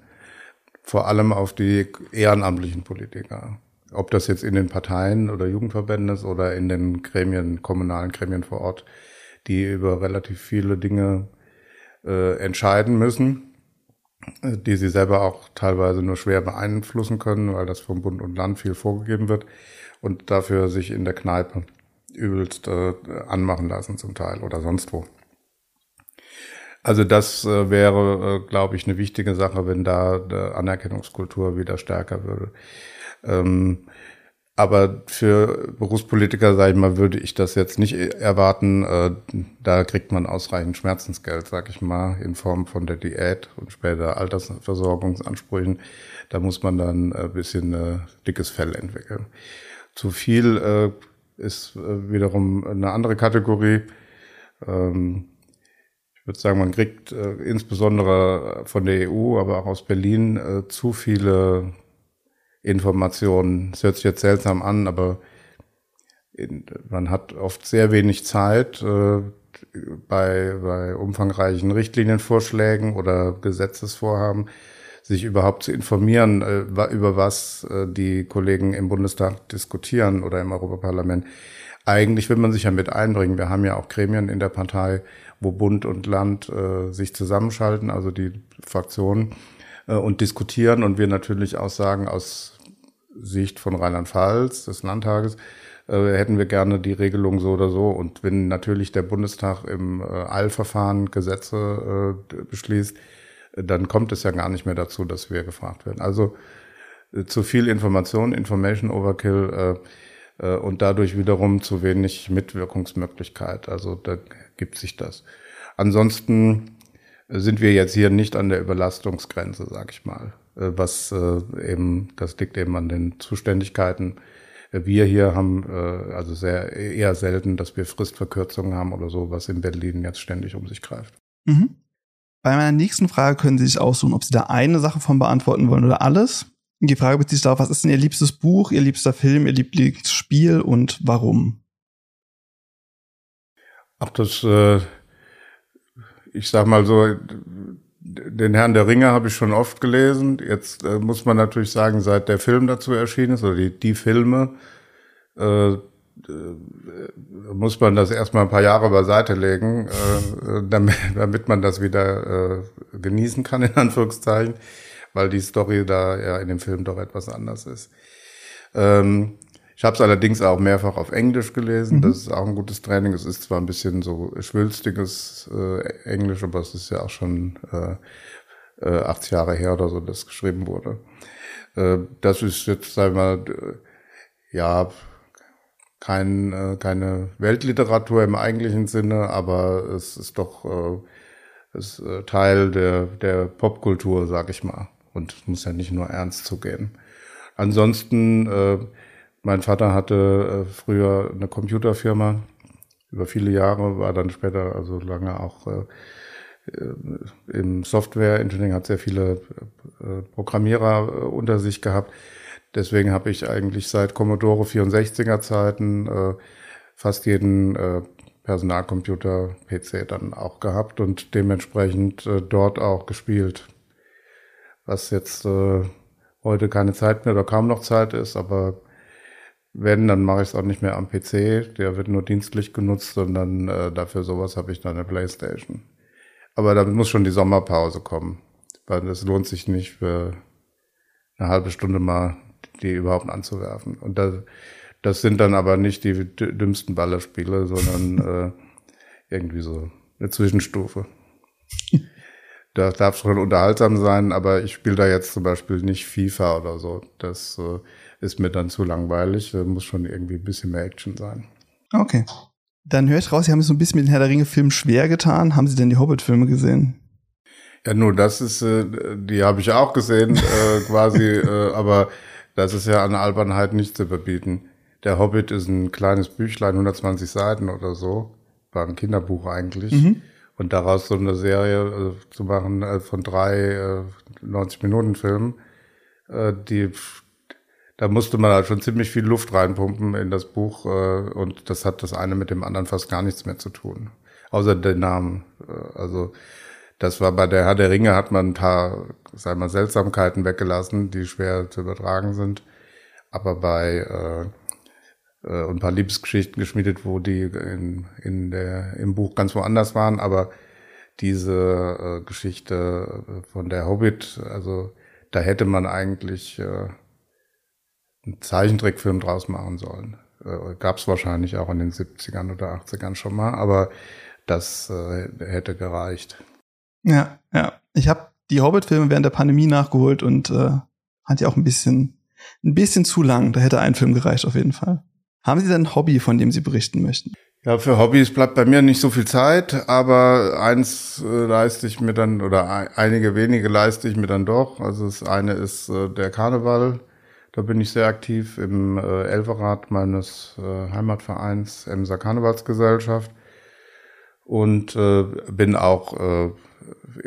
C: vor allem auf die ehrenamtlichen Politiker. Ob das jetzt in den Parteien oder Jugendverbänden ist oder in den Gremien, kommunalen Gremien vor Ort, die über relativ viele Dinge äh, entscheiden müssen, die sie selber auch teilweise nur schwer beeinflussen können, weil das vom Bund und Land viel vorgegeben wird und dafür sich in der Kneipe übelst äh, anmachen lassen zum Teil oder sonst wo. Also das äh, wäre, äh, glaube ich, eine wichtige Sache, wenn da die Anerkennungskultur wieder stärker würde. Ähm, aber für Berufspolitiker, sage ich mal, würde ich das jetzt nicht erwarten. Äh, da kriegt man ausreichend Schmerzensgeld, sage ich mal, in Form von der Diät und später Altersversorgungsansprüchen. Da muss man dann ein bisschen äh, dickes Fell entwickeln. Zu viel äh, ist äh, wiederum eine andere Kategorie. Ähm, ich würde sagen, man kriegt äh, insbesondere von der EU, aber auch aus Berlin äh, zu viele Informationen. Es hört sich jetzt seltsam an, aber man hat oft sehr wenig Zeit äh, bei, bei umfangreichen Richtlinienvorschlägen oder Gesetzesvorhaben, sich überhaupt zu informieren, äh, über was äh, die Kollegen im Bundestag diskutieren oder im Europaparlament. Eigentlich will man sich ja mit einbringen. Wir haben ja auch Gremien in der Partei, wo Bund und Land äh, sich zusammenschalten, also die Fraktionen, äh, und diskutieren und wir natürlich auch sagen, aus Sicht von Rheinland-Pfalz, des Landtages, äh, hätten wir gerne die Regelung so oder so. Und wenn natürlich der Bundestag im äh, Eilverfahren Gesetze beschließt, dann kommt es ja gar nicht mehr dazu, dass wir gefragt werden. Also zu viel Information, Information Overkill und dadurch wiederum zu wenig Mitwirkungsmöglichkeit. Also da gibt sich das. Ansonsten sind wir jetzt hier nicht an der Überlastungsgrenze, sag ich mal. Äh, was äh, eben, das liegt eben an den Zuständigkeiten. Wir hier haben äh, also sehr eher selten, dass wir Fristverkürzungen haben oder so, was in Berlin jetzt ständig um sich greift. Mhm.
A: Bei meiner nächsten Frage können Sie sich aussuchen, ob Sie da eine Sache von beantworten wollen oder alles. Die Frage bezieht sich darauf, was ist denn Ihr liebstes Buch, Ihr liebster Film, Ihr Lieblingsspiel und warum?
C: Ach, das, äh, ich sag mal so, den Herrn der Ringe habe ich schon oft gelesen. Jetzt äh, muss man natürlich sagen, seit der Film dazu erschienen ist, oder die, die Filme, äh, äh, muss man das erstmal ein paar Jahre beiseite legen, äh, damit, damit man das wieder äh, genießen kann, in Anführungszeichen, weil die Story da ja in dem Film doch etwas anders ist. Ähm, ich habe es allerdings auch mehrfach auf Englisch gelesen. Mhm. Das ist auch ein gutes Training. Es ist zwar ein bisschen so schwülstiges äh, Englisch, aber es ist ja auch schon äh, 80 äh, Jahre her oder so, dass geschrieben wurde. Äh, das ist jetzt, sagen wir mal, ja, kein, äh, keine Weltliteratur im eigentlichen Sinne, aber es ist doch äh, ist, äh, Teil der, der Popkultur, sag ich mal. Und es muss ja nicht nur ernst zugehen. Ansonsten, äh, mein Vater hatte äh, früher eine Computerfirma, über viele Jahre, war dann später, also lange auch äh, äh im Software-Engineering, hat sehr viele äh, Programmierer unter sich gehabt Deswegen habe ich eigentlich seit Commodore 64er Zeiten fast jeden Personalcomputer PC dann auch gehabt und dementsprechend dort auch gespielt. Was jetzt heute keine Zeit mehr oder kaum noch Zeit ist, aber wenn, dann mache ich es auch nicht mehr am PC. Der wird nur dienstlich genutzt, sondern äh, dafür sowas habe ich dann eine Playstation. Aber da muss schon die Sommerpause kommen, weil das lohnt sich nicht für eine halbe Stunde mal die überhaupt anzuwerfen. Und das, das sind dann aber nicht die dümmsten Ballerspiele, sondern äh, irgendwie so eine Zwischenstufe. das darf schon unterhaltsam sein, aber ich spiele da jetzt zum Beispiel nicht FIFA oder so. Das äh, ist mir dann zu langweilig. Da muss schon irgendwie ein bisschen mehr Action sein.
A: Okay. Dann höre ich raus, Sie haben es so ein bisschen mit den Herr der Ringe-Filmen schwer getan. Haben Sie denn die Hobbit-Filme gesehen?
C: Ja, nur das ist, äh, die habe ich auch gesehen, äh, quasi, äh, aber das ist ja an Albernheit nicht zu überbieten. Der Hobbit ist ein kleines Büchlein, 120 Seiten oder so. War ein Kinderbuch eigentlich. Mhm. Und daraus so eine Serie äh, zu machen äh, von drei äh, 90-Minuten-Filmen, äh, die da musste man halt schon ziemlich viel Luft reinpumpen in das Buch äh, und das hat das eine mit dem anderen fast gar nichts mehr zu tun. Außer den Namen. Äh, also das war bei der Herr der Ringe hat man ein paar, sagen wir, Seltsamkeiten weggelassen, die schwer zu übertragen sind. Aber bei äh, äh, ein paar Liebesgeschichten geschmiedet, wo die in, in der, im Buch ganz woanders waren, aber diese äh, Geschichte von der Hobbit, also da hätte man eigentlich äh, einen Zeichentrickfilm draus machen sollen. Äh, Gab es wahrscheinlich auch in den 70ern oder 80ern schon mal, aber das äh, hätte gereicht.
A: Ja, ja. Ich habe die Hobbit-Filme während der Pandemie nachgeholt und äh, hat ja auch ein bisschen, ein bisschen zu lang. Da hätte ein Film gereicht auf jeden Fall. Haben Sie denn ein Hobby, von dem Sie berichten möchten?
C: Ja, für Hobbys bleibt bei mir nicht so viel Zeit, aber eins äh, leiste ich mir dann, oder ein, einige wenige leiste ich mir dann doch. Also das eine ist äh, der Karneval. Da bin ich sehr aktiv im äh, Elferrat meines äh, Heimatvereins Emser Karnevalsgesellschaft und äh, bin auch äh,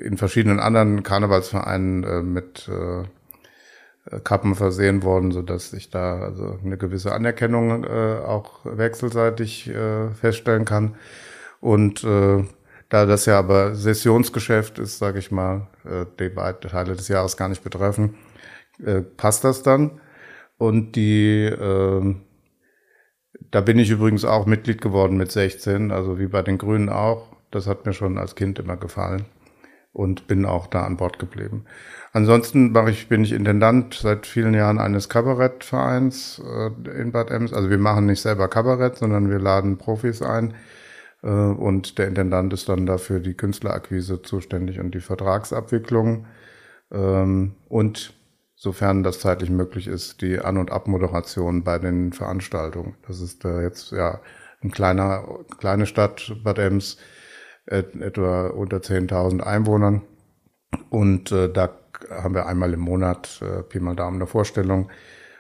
C: in verschiedenen anderen Karnevalsvereinen äh, mit äh, Kappen versehen worden, so dass ich da also eine gewisse Anerkennung äh, auch wechselseitig äh, feststellen kann. Und äh, da das ja aber Sessionsgeschäft ist, sage ich mal, äh, die beiden Teile des Jahres gar nicht betreffen, äh, passt das dann. Und die, äh, da bin ich übrigens auch Mitglied geworden mit 16, also wie bei den Grünen auch. Das hat mir schon als Kind immer gefallen und bin auch da an Bord geblieben. Ansonsten mache ich, bin ich Intendant seit vielen Jahren eines Kabarettvereins äh, in Bad Ems. Also wir machen nicht selber Kabarett, sondern wir laden Profis ein. Äh, und der Intendant ist dann dafür die Künstlerakquise zuständig und die Vertragsabwicklung. Ähm, und sofern das zeitlich möglich ist, die An- und Abmoderation bei den Veranstaltungen. Das ist äh, jetzt ja ein kleiner, kleine Stadt, Bad Ems, äh, etwa unter 10.000 Einwohnern. Und äh, da haben wir einmal im Monat äh, Pi mal Daumen eine Vorstellung.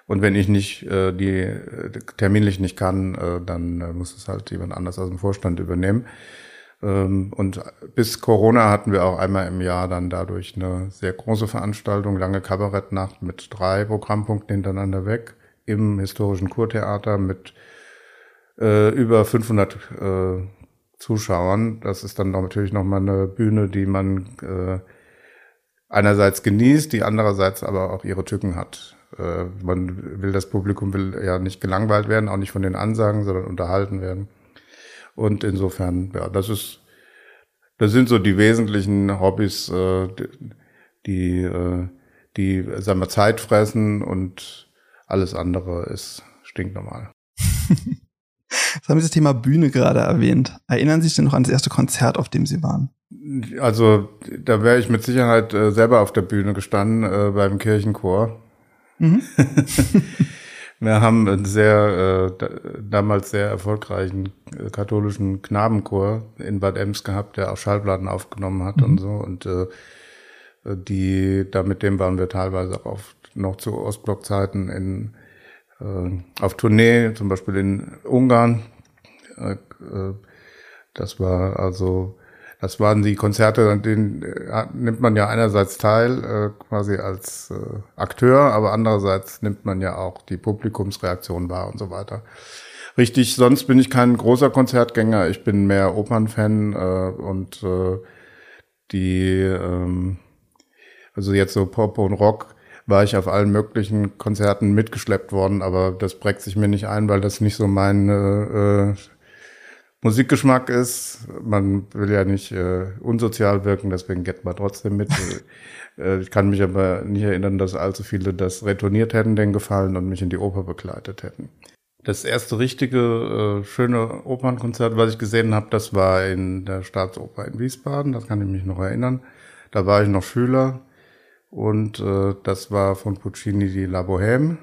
C: Und wenn ich nicht äh, die äh, terminlich nicht kann, äh, dann äh, muss es halt jemand anders aus dem Vorstand übernehmen. Ähm, und bis Corona hatten wir auch einmal im Jahr dann dadurch eine sehr große Veranstaltung, lange Kabarettnacht mit drei Programmpunkten hintereinander weg im historischen Kurtheater mit äh, über 500 äh, Zuschauern. Das ist dann natürlich nochmal eine Bühne, die man äh, einerseits genießt, die andererseits aber auch ihre Tücken hat. Äh, man will das Publikum will ja nicht gelangweilt werden, auch nicht von den Ansagen, sondern unterhalten werden. Und insofern, ja, das ist, das sind so die wesentlichen Hobbys, äh, die, äh, die, sagen wir, Zeit fressen und alles andere ist stinknormal.
A: Jetzt haben Sie das Thema Bühne gerade erwähnt. Erinnern Sie sich denn noch an das erste Konzert, auf dem Sie waren?
C: Also, da wäre ich mit Sicherheit äh, selber auf der Bühne gestanden, äh, beim Kirchenchor. Mhm. Wir haben einen sehr, äh, damals sehr erfolgreichen äh, katholischen Knabenchor in Bad Ems gehabt, der auch Schallplatten aufgenommen hat mhm. und so. Und äh, die, da mit dem waren wir teilweise auch oft noch zu Ostblockzeiten in, äh, auf Tournee, zum Beispiel in Ungarn. Äh, äh das war also das waren die Konzerte, an denen äh, nimmt man ja einerseits teil, äh, quasi als äh, Akteur, aber andererseits nimmt man ja auch die Publikumsreaktion wahr und so weiter. Richtig, sonst bin ich kein großer Konzertgänger, ich bin mehr Opernfan äh, und äh, die, ähm, also jetzt so Pop und Rock, war ich auf allen möglichen Konzerten mitgeschleppt worden, aber das prägt sich mir nicht ein, weil das nicht so mein äh, Musikgeschmack ist. Man will ja nicht äh, unsozial wirken, deswegen geht man trotzdem mit. äh, ich kann mich aber nicht erinnern, dass allzu viele das retourniert hätten, den Gefallen und mich in die Oper begleitet hätten. Das erste richtige äh, schöne Opernkonzert, was ich gesehen habe, das war in der Staatsoper in Wiesbaden. Das kann ich mich noch erinnern. Da war ich noch Schüler und äh, das war von Puccini die La Bohème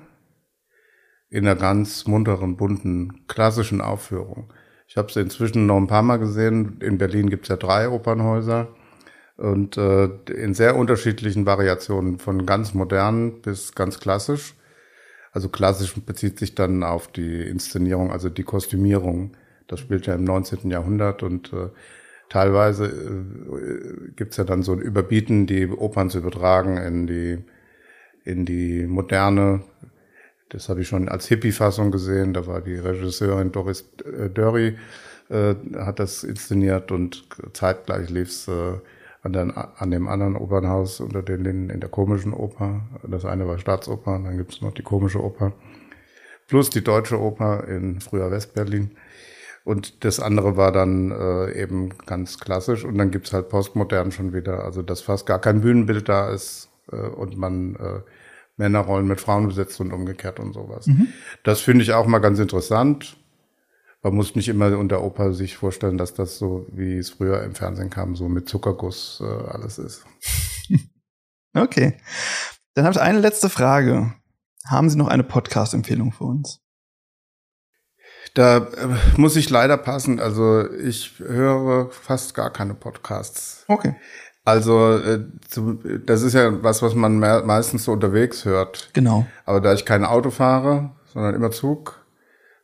C: in einer ganz munteren, bunten, klassischen Aufführung. Ich habe sie inzwischen noch ein paar Mal gesehen. In Berlin gibt's ja drei Opernhäuser und äh, in sehr unterschiedlichen Variationen, von ganz modern bis ganz klassisch. Also klassisch bezieht sich dann auf die Inszenierung, also die Kostümierung. Das spielt ja im 19. Jahrhundert und äh, teilweise äh, gibt's ja dann so ein Überbieten, die Opern zu übertragen in die, in die moderne. Das habe ich schon als Hippie-Fassung gesehen. Da war die Regisseurin Doris äh, Dörry, äh, hat das inszeniert und zeitgleich lief's äh, an, an dem anderen Opernhaus unter den Linden in der komischen Oper. Das eine war Staatsoper, dann gibt's noch die komische Oper. Plus die deutsche Oper in früher Westberlin. Und das andere war dann äh, eben ganz klassisch. Und dann gibt's halt postmodern schon wieder. Also dass fast gar kein Bühnenbild da ist äh, und man äh, Männerrollen mit Frauen besetzt und umgekehrt und sowas. Mhm. Das finde ich auch mal ganz interessant. Man muss nicht immer unter Oper sich vorstellen, dass das so, wie es früher im Fernsehen kam, so mit Zuckerguss äh, alles ist.
A: okay. Dann habe ich eine letzte Frage. Haben Sie noch eine Podcast-Empfehlung für uns?
C: Da äh, muss ich leider passen. Also ich höre fast gar keine Podcasts.
A: Okay.
C: Also äh, das ist ja was, was man meistens so unterwegs hört.
A: Genau.
C: Aber da ich kein Auto fahre, sondern immer Zug,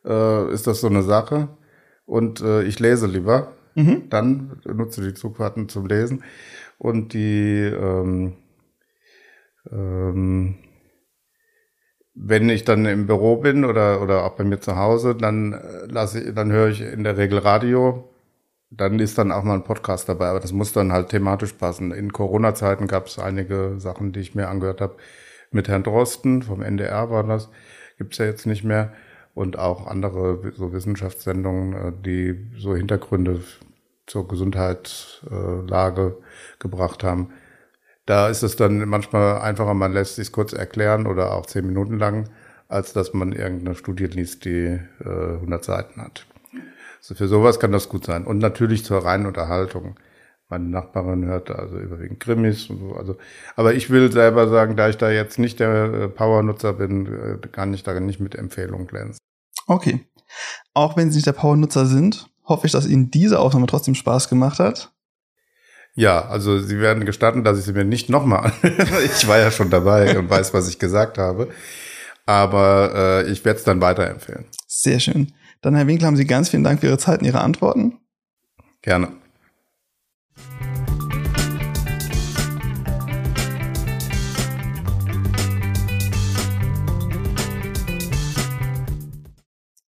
C: äh, ist das so eine Sache. Und äh, ich lese lieber. Mhm. Dann nutze die Zugfahrten zum Lesen. Und die, ähm, ähm, wenn ich dann im Büro bin oder, oder auch bei mir zu Hause, dann lasse ich, dann höre ich in der Regel Radio. Dann ist dann auch mal ein Podcast dabei, aber das muss dann halt thematisch passen. In Corona-Zeiten gab es einige Sachen, die ich mir angehört habe. Mit Herrn Drosten vom NDR war das, gibt's ja jetzt nicht mehr und auch andere so Wissenschaftssendungen, äh, die so Hintergründe zur Gesundheitslage gebracht haben. Da ist es dann manchmal einfacher, man lässt sich kurz erklären oder auch zehn Minuten lang, als dass man irgendeine Studie liest, die äh, 100 Seiten hat. Also für sowas kann das gut sein. Und natürlich zur reinen Unterhaltung. Meine Nachbarin hört also überwiegend Krimis und so. Also, aber ich will selber sagen, da ich da jetzt nicht der äh, Power-Nutzer bin, äh, kann ich da nicht mit Empfehlungen glänzen.
A: Okay. Auch wenn Sie nicht der Power-Nutzer sind, hoffe ich, dass Ihnen diese Aufnahme trotzdem Spaß gemacht hat.
C: Ja, also Sie werden gestatten, dass ich sie mir nicht nochmal. ich war ja schon dabei und weiß, was ich gesagt habe. Aber äh, ich werde es dann weiterempfehlen.
A: Sehr schön. Dann, Herr Winkler, haben Sie ganz vielen Dank für Ihre Zeit und Ihre Antworten.
C: Gerne.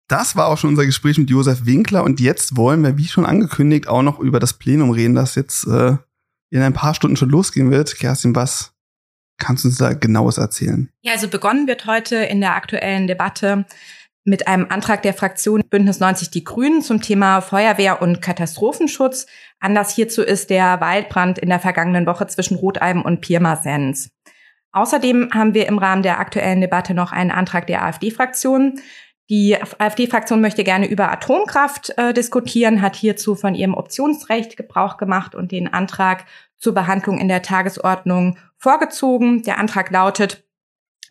A: Das war auch schon unser Gespräch mit Josef Winkler und jetzt wollen wir, wie schon angekündigt, auch noch über das Plenum reden, das jetzt äh, in ein paar Stunden schon losgehen wird. Kerstin, was kannst du uns da genaues erzählen?
B: Ja, also begonnen wird heute in der aktuellen Debatte mit einem Antrag der Fraktion Bündnis 90 Die Grünen zum Thema Feuerwehr und Katastrophenschutz. Anlass hierzu ist der Waldbrand in der vergangenen Woche zwischen Rotalben und Pirmasens. Außerdem haben wir im Rahmen der aktuellen Debatte noch einen Antrag der AfD-Fraktion die AfD-Fraktion möchte gerne über Atomkraft äh, diskutieren, hat hierzu von ihrem Optionsrecht Gebrauch gemacht und den Antrag zur Behandlung in der Tagesordnung vorgezogen. Der Antrag lautet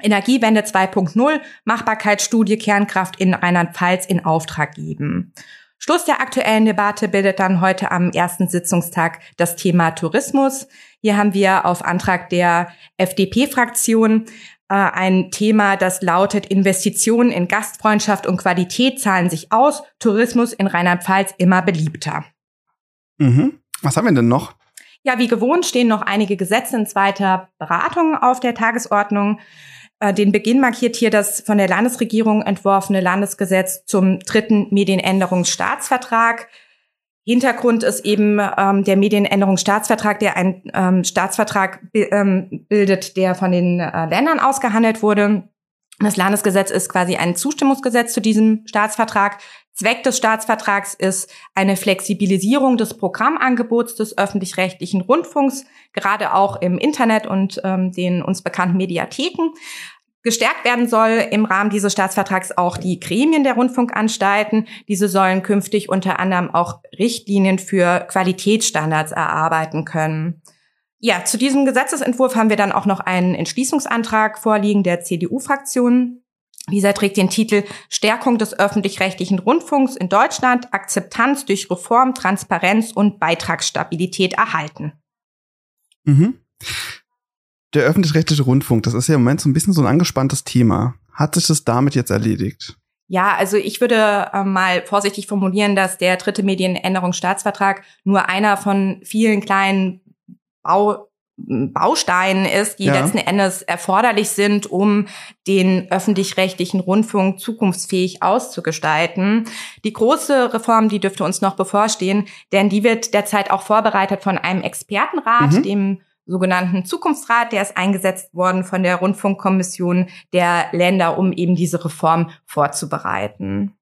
B: Energiewende 2.0, Machbarkeitsstudie Kernkraft in Rheinland-Pfalz in Auftrag geben. Schluss der aktuellen Debatte bildet dann heute am ersten Sitzungstag das Thema Tourismus. Hier haben wir auf Antrag der FDP-Fraktion äh, ein Thema, das lautet, Investitionen in Gastfreundschaft und Qualität zahlen sich aus, Tourismus in Rheinland-Pfalz immer beliebter.
A: Mhm. Was haben wir denn noch?
B: Ja, wie gewohnt stehen noch einige Gesetze in zweiter Beratung auf der Tagesordnung. Äh, den Beginn markiert hier das von der Landesregierung entworfene Landesgesetz zum dritten Medienänderungsstaatsvertrag. Hintergrund ist eben ähm, der Medienänderungsstaatsvertrag, der ein ähm, Staatsvertrag ähm, bildet, der von den äh, Ländern ausgehandelt wurde. Das Landesgesetz ist quasi ein Zustimmungsgesetz zu diesem Staatsvertrag. Zweck des Staatsvertrags ist eine Flexibilisierung des Programmangebots des öffentlich-rechtlichen Rundfunks, gerade auch im Internet und ähm, den uns bekannten Mediatheken. Gestärkt werden soll im Rahmen dieses Staatsvertrags auch die Gremien der Rundfunkanstalten. Diese sollen künftig unter anderem auch Richtlinien für Qualitätsstandards erarbeiten können. Ja, zu diesem Gesetzesentwurf haben wir dann auch noch einen Entschließungsantrag vorliegen der CDU-Fraktion. Dieser trägt den Titel Stärkung des öffentlich-rechtlichen Rundfunks in Deutschland, Akzeptanz durch Reform, Transparenz und Beitragsstabilität erhalten.
A: Mhm. Der öffentlich-rechtliche Rundfunk, das ist ja im Moment so ein bisschen so ein angespanntes Thema. Hat sich das damit jetzt erledigt?
B: Ja, also ich würde äh, mal vorsichtig formulieren, dass der dritte Medienänderungsstaatsvertrag nur einer von vielen kleinen Bau Bausteinen ist, die ja. letzten Endes erforderlich sind, um den öffentlich-rechtlichen Rundfunk zukunftsfähig auszugestalten. Die große Reform, die dürfte uns noch bevorstehen, denn die wird derzeit auch vorbereitet von einem Expertenrat, mhm. dem sogenannten Zukunftsrat, der ist eingesetzt worden von der Rundfunkkommission der Länder, um eben diese Reform vorzubereiten.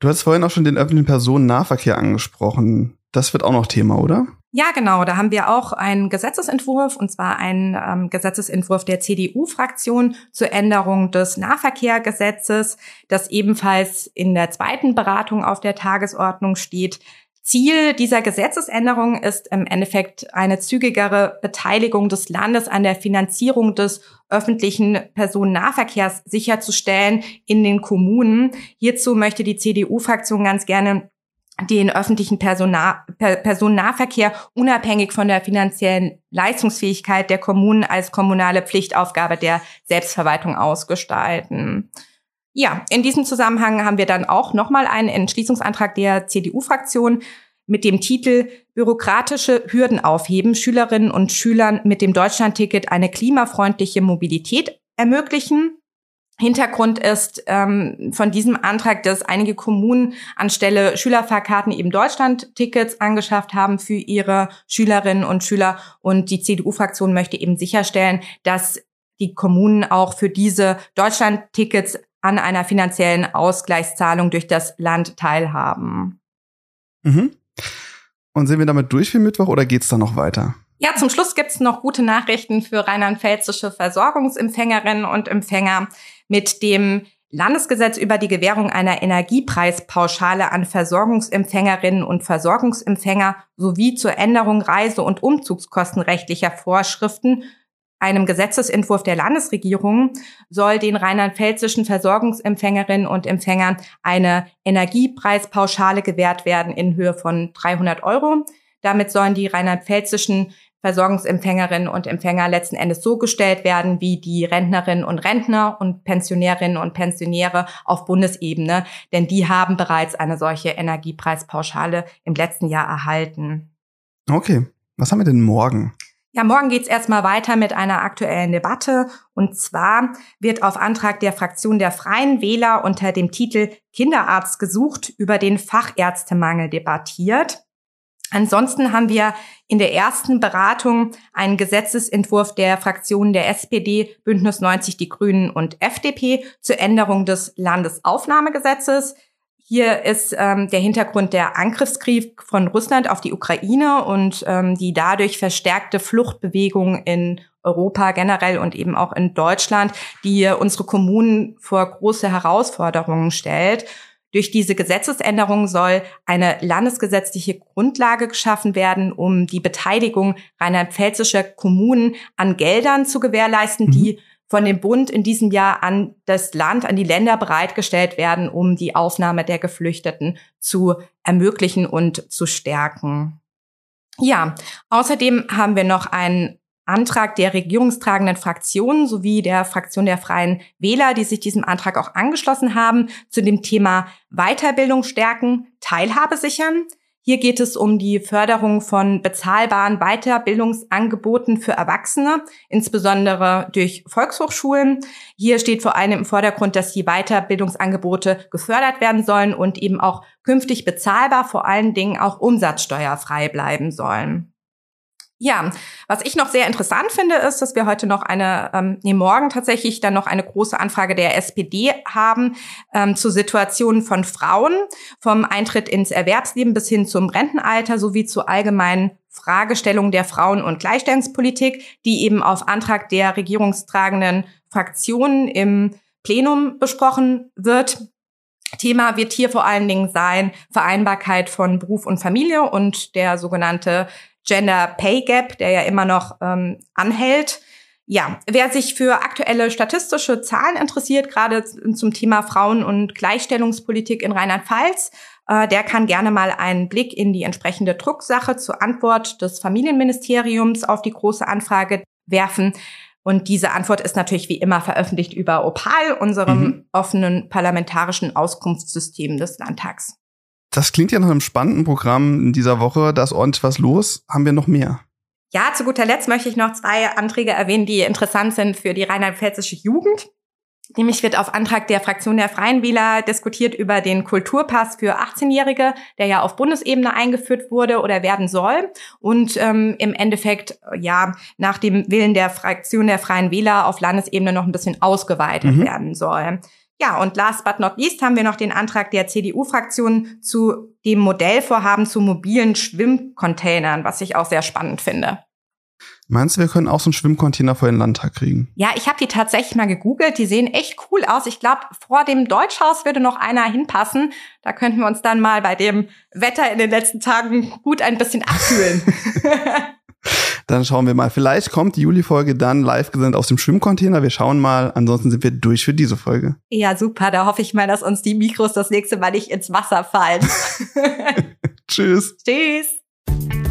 A: Du hast vorhin auch schon den öffentlichen Personennahverkehr angesprochen. Das wird auch noch Thema, oder?
B: Ja, genau. Da haben wir auch einen Gesetzesentwurf, und zwar einen ähm, Gesetzesentwurf der CDU-Fraktion zur Änderung des Nahverkehrgesetzes, das ebenfalls in der zweiten Beratung auf der Tagesordnung steht. Ziel dieser Gesetzesänderung ist im Endeffekt eine zügigere Beteiligung des Landes an der Finanzierung des öffentlichen Personennahverkehrs sicherzustellen in den Kommunen. Hierzu möchte die CDU-Fraktion ganz gerne den öffentlichen Personal, Personennahverkehr unabhängig von der finanziellen Leistungsfähigkeit der Kommunen als kommunale Pflichtaufgabe der Selbstverwaltung ausgestalten. Ja, in diesem Zusammenhang haben wir dann auch nochmal einen Entschließungsantrag der CDU-Fraktion mit dem Titel Bürokratische Hürden aufheben, Schülerinnen und Schülern mit dem Deutschlandticket eine klimafreundliche Mobilität ermöglichen. Hintergrund ist ähm, von diesem Antrag, dass einige Kommunen anstelle Schülerfahrkarten eben Deutschland-Tickets angeschafft haben für ihre Schülerinnen und Schüler. Und die CDU-Fraktion möchte eben sicherstellen, dass die Kommunen auch für diese Deutschland-Tickets an einer finanziellen Ausgleichszahlung durch das Land teilhaben.
A: Mhm. Und sind wir damit durch für Mittwoch oder geht's da noch weiter?
B: Ja, zum Schluss gibt's noch gute Nachrichten für rheinland-pfälzische Versorgungsempfängerinnen und Empfänger mit dem Landesgesetz über die Gewährung einer Energiepreispauschale an Versorgungsempfängerinnen und Versorgungsempfänger sowie zur Änderung reise- und umzugskostenrechtlicher Vorschriften, einem Gesetzesentwurf der Landesregierung, soll den rheinland-pfälzischen Versorgungsempfängerinnen und Empfängern eine Energiepreispauschale gewährt werden in Höhe von 300 Euro. Damit sollen die rheinland-pfälzischen Versorgungsempfängerinnen und Empfänger letzten Endes so gestellt werden wie die Rentnerinnen und Rentner und Pensionärinnen und Pensionäre auf Bundesebene, denn die haben bereits eine solche Energiepreispauschale im letzten Jahr erhalten.
A: Okay, was haben wir denn morgen?
B: Ja, morgen geht's erstmal weiter mit einer aktuellen Debatte. Und zwar wird auf Antrag der Fraktion der Freien Wähler unter dem Titel Kinderarzt gesucht über den Fachärztemangel debattiert. Ansonsten haben wir in der ersten Beratung einen Gesetzesentwurf der Fraktionen der SPD, Bündnis 90 Die Grünen und FDP zur Änderung des Landesaufnahmegesetzes. Hier ist ähm, der Hintergrund der Angriffskrieg von Russland auf die Ukraine und ähm, die dadurch verstärkte Fluchtbewegung in Europa generell und eben auch in Deutschland, die unsere Kommunen vor große Herausforderungen stellt. Durch diese Gesetzesänderung soll eine landesgesetzliche Grundlage geschaffen werden, um die Beteiligung rheinland-pfälzischer Kommunen an Geldern zu gewährleisten, mhm. die von dem Bund in diesem Jahr an das Land, an die Länder bereitgestellt werden, um die Aufnahme der Geflüchteten zu ermöglichen und zu stärken. Ja, außerdem haben wir noch einen Antrag der regierungstragenden Fraktionen sowie der Fraktion der Freien Wähler, die sich diesem Antrag auch angeschlossen haben, zu dem Thema Weiterbildung stärken, Teilhabe sichern. Hier geht es um die Förderung von bezahlbaren Weiterbildungsangeboten für Erwachsene, insbesondere durch Volkshochschulen. Hier steht vor allem im Vordergrund, dass die Weiterbildungsangebote gefördert werden sollen und eben auch künftig bezahlbar, vor allen Dingen auch umsatzsteuerfrei bleiben sollen. Ja, was ich noch sehr interessant finde, ist, dass wir heute noch eine, ähm, nee, morgen tatsächlich dann noch eine große Anfrage der SPD haben ähm, zu Situationen von Frauen, vom Eintritt ins Erwerbsleben bis hin zum Rentenalter sowie zu allgemeinen Fragestellungen der Frauen- und Gleichstellungspolitik, die eben auf Antrag der regierungstragenden Fraktionen im Plenum besprochen wird. Thema wird hier vor allen Dingen sein Vereinbarkeit von Beruf und Familie und der sogenannte Gender Pay Gap, der ja immer noch ähm, anhält. Ja, wer sich für aktuelle statistische Zahlen interessiert, gerade zum Thema Frauen- und Gleichstellungspolitik in Rheinland-Pfalz, äh, der kann gerne mal einen Blick in die entsprechende Drucksache zur Antwort des Familienministeriums auf die große Anfrage werfen. Und diese Antwort ist natürlich wie immer veröffentlicht über Opal, unserem mhm. offenen parlamentarischen Auskunftssystem des Landtags.
A: Das klingt ja nach einem spannenden Programm in dieser Woche. Da ist ordentlich was los. Haben wir noch mehr?
B: Ja, zu guter Letzt möchte ich noch zwei Anträge erwähnen, die interessant sind für die rheinland-pfälzische Jugend. Nämlich wird auf Antrag der Fraktion der Freien Wähler diskutiert über den Kulturpass für 18-Jährige, der ja auf Bundesebene eingeführt wurde oder werden soll und ähm, im Endeffekt ja nach dem Willen der Fraktion der Freien Wähler auf Landesebene noch ein bisschen ausgeweitet mhm. werden soll. Ja, und last but not least haben wir noch den Antrag der CDU-Fraktion zu dem Modellvorhaben zu mobilen Schwimmcontainern, was ich auch sehr spannend finde.
A: Meinst du, wir können auch so einen Schwimmcontainer vor den Landtag kriegen?
B: Ja, ich habe die tatsächlich mal gegoogelt. Die sehen echt cool aus. Ich glaube, vor dem Deutschhaus würde noch einer hinpassen. Da könnten wir uns dann mal bei dem Wetter in den letzten Tagen gut ein bisschen abkühlen.
A: dann schauen wir mal. Vielleicht kommt die Juli-Folge dann live gesendet aus dem Schwimmcontainer. Wir schauen mal. Ansonsten sind wir durch für diese Folge.
B: Ja, super. Da hoffe ich mal, dass uns die Mikros das nächste Mal nicht ins Wasser fallen.
A: Tschüss.
B: Tschüss.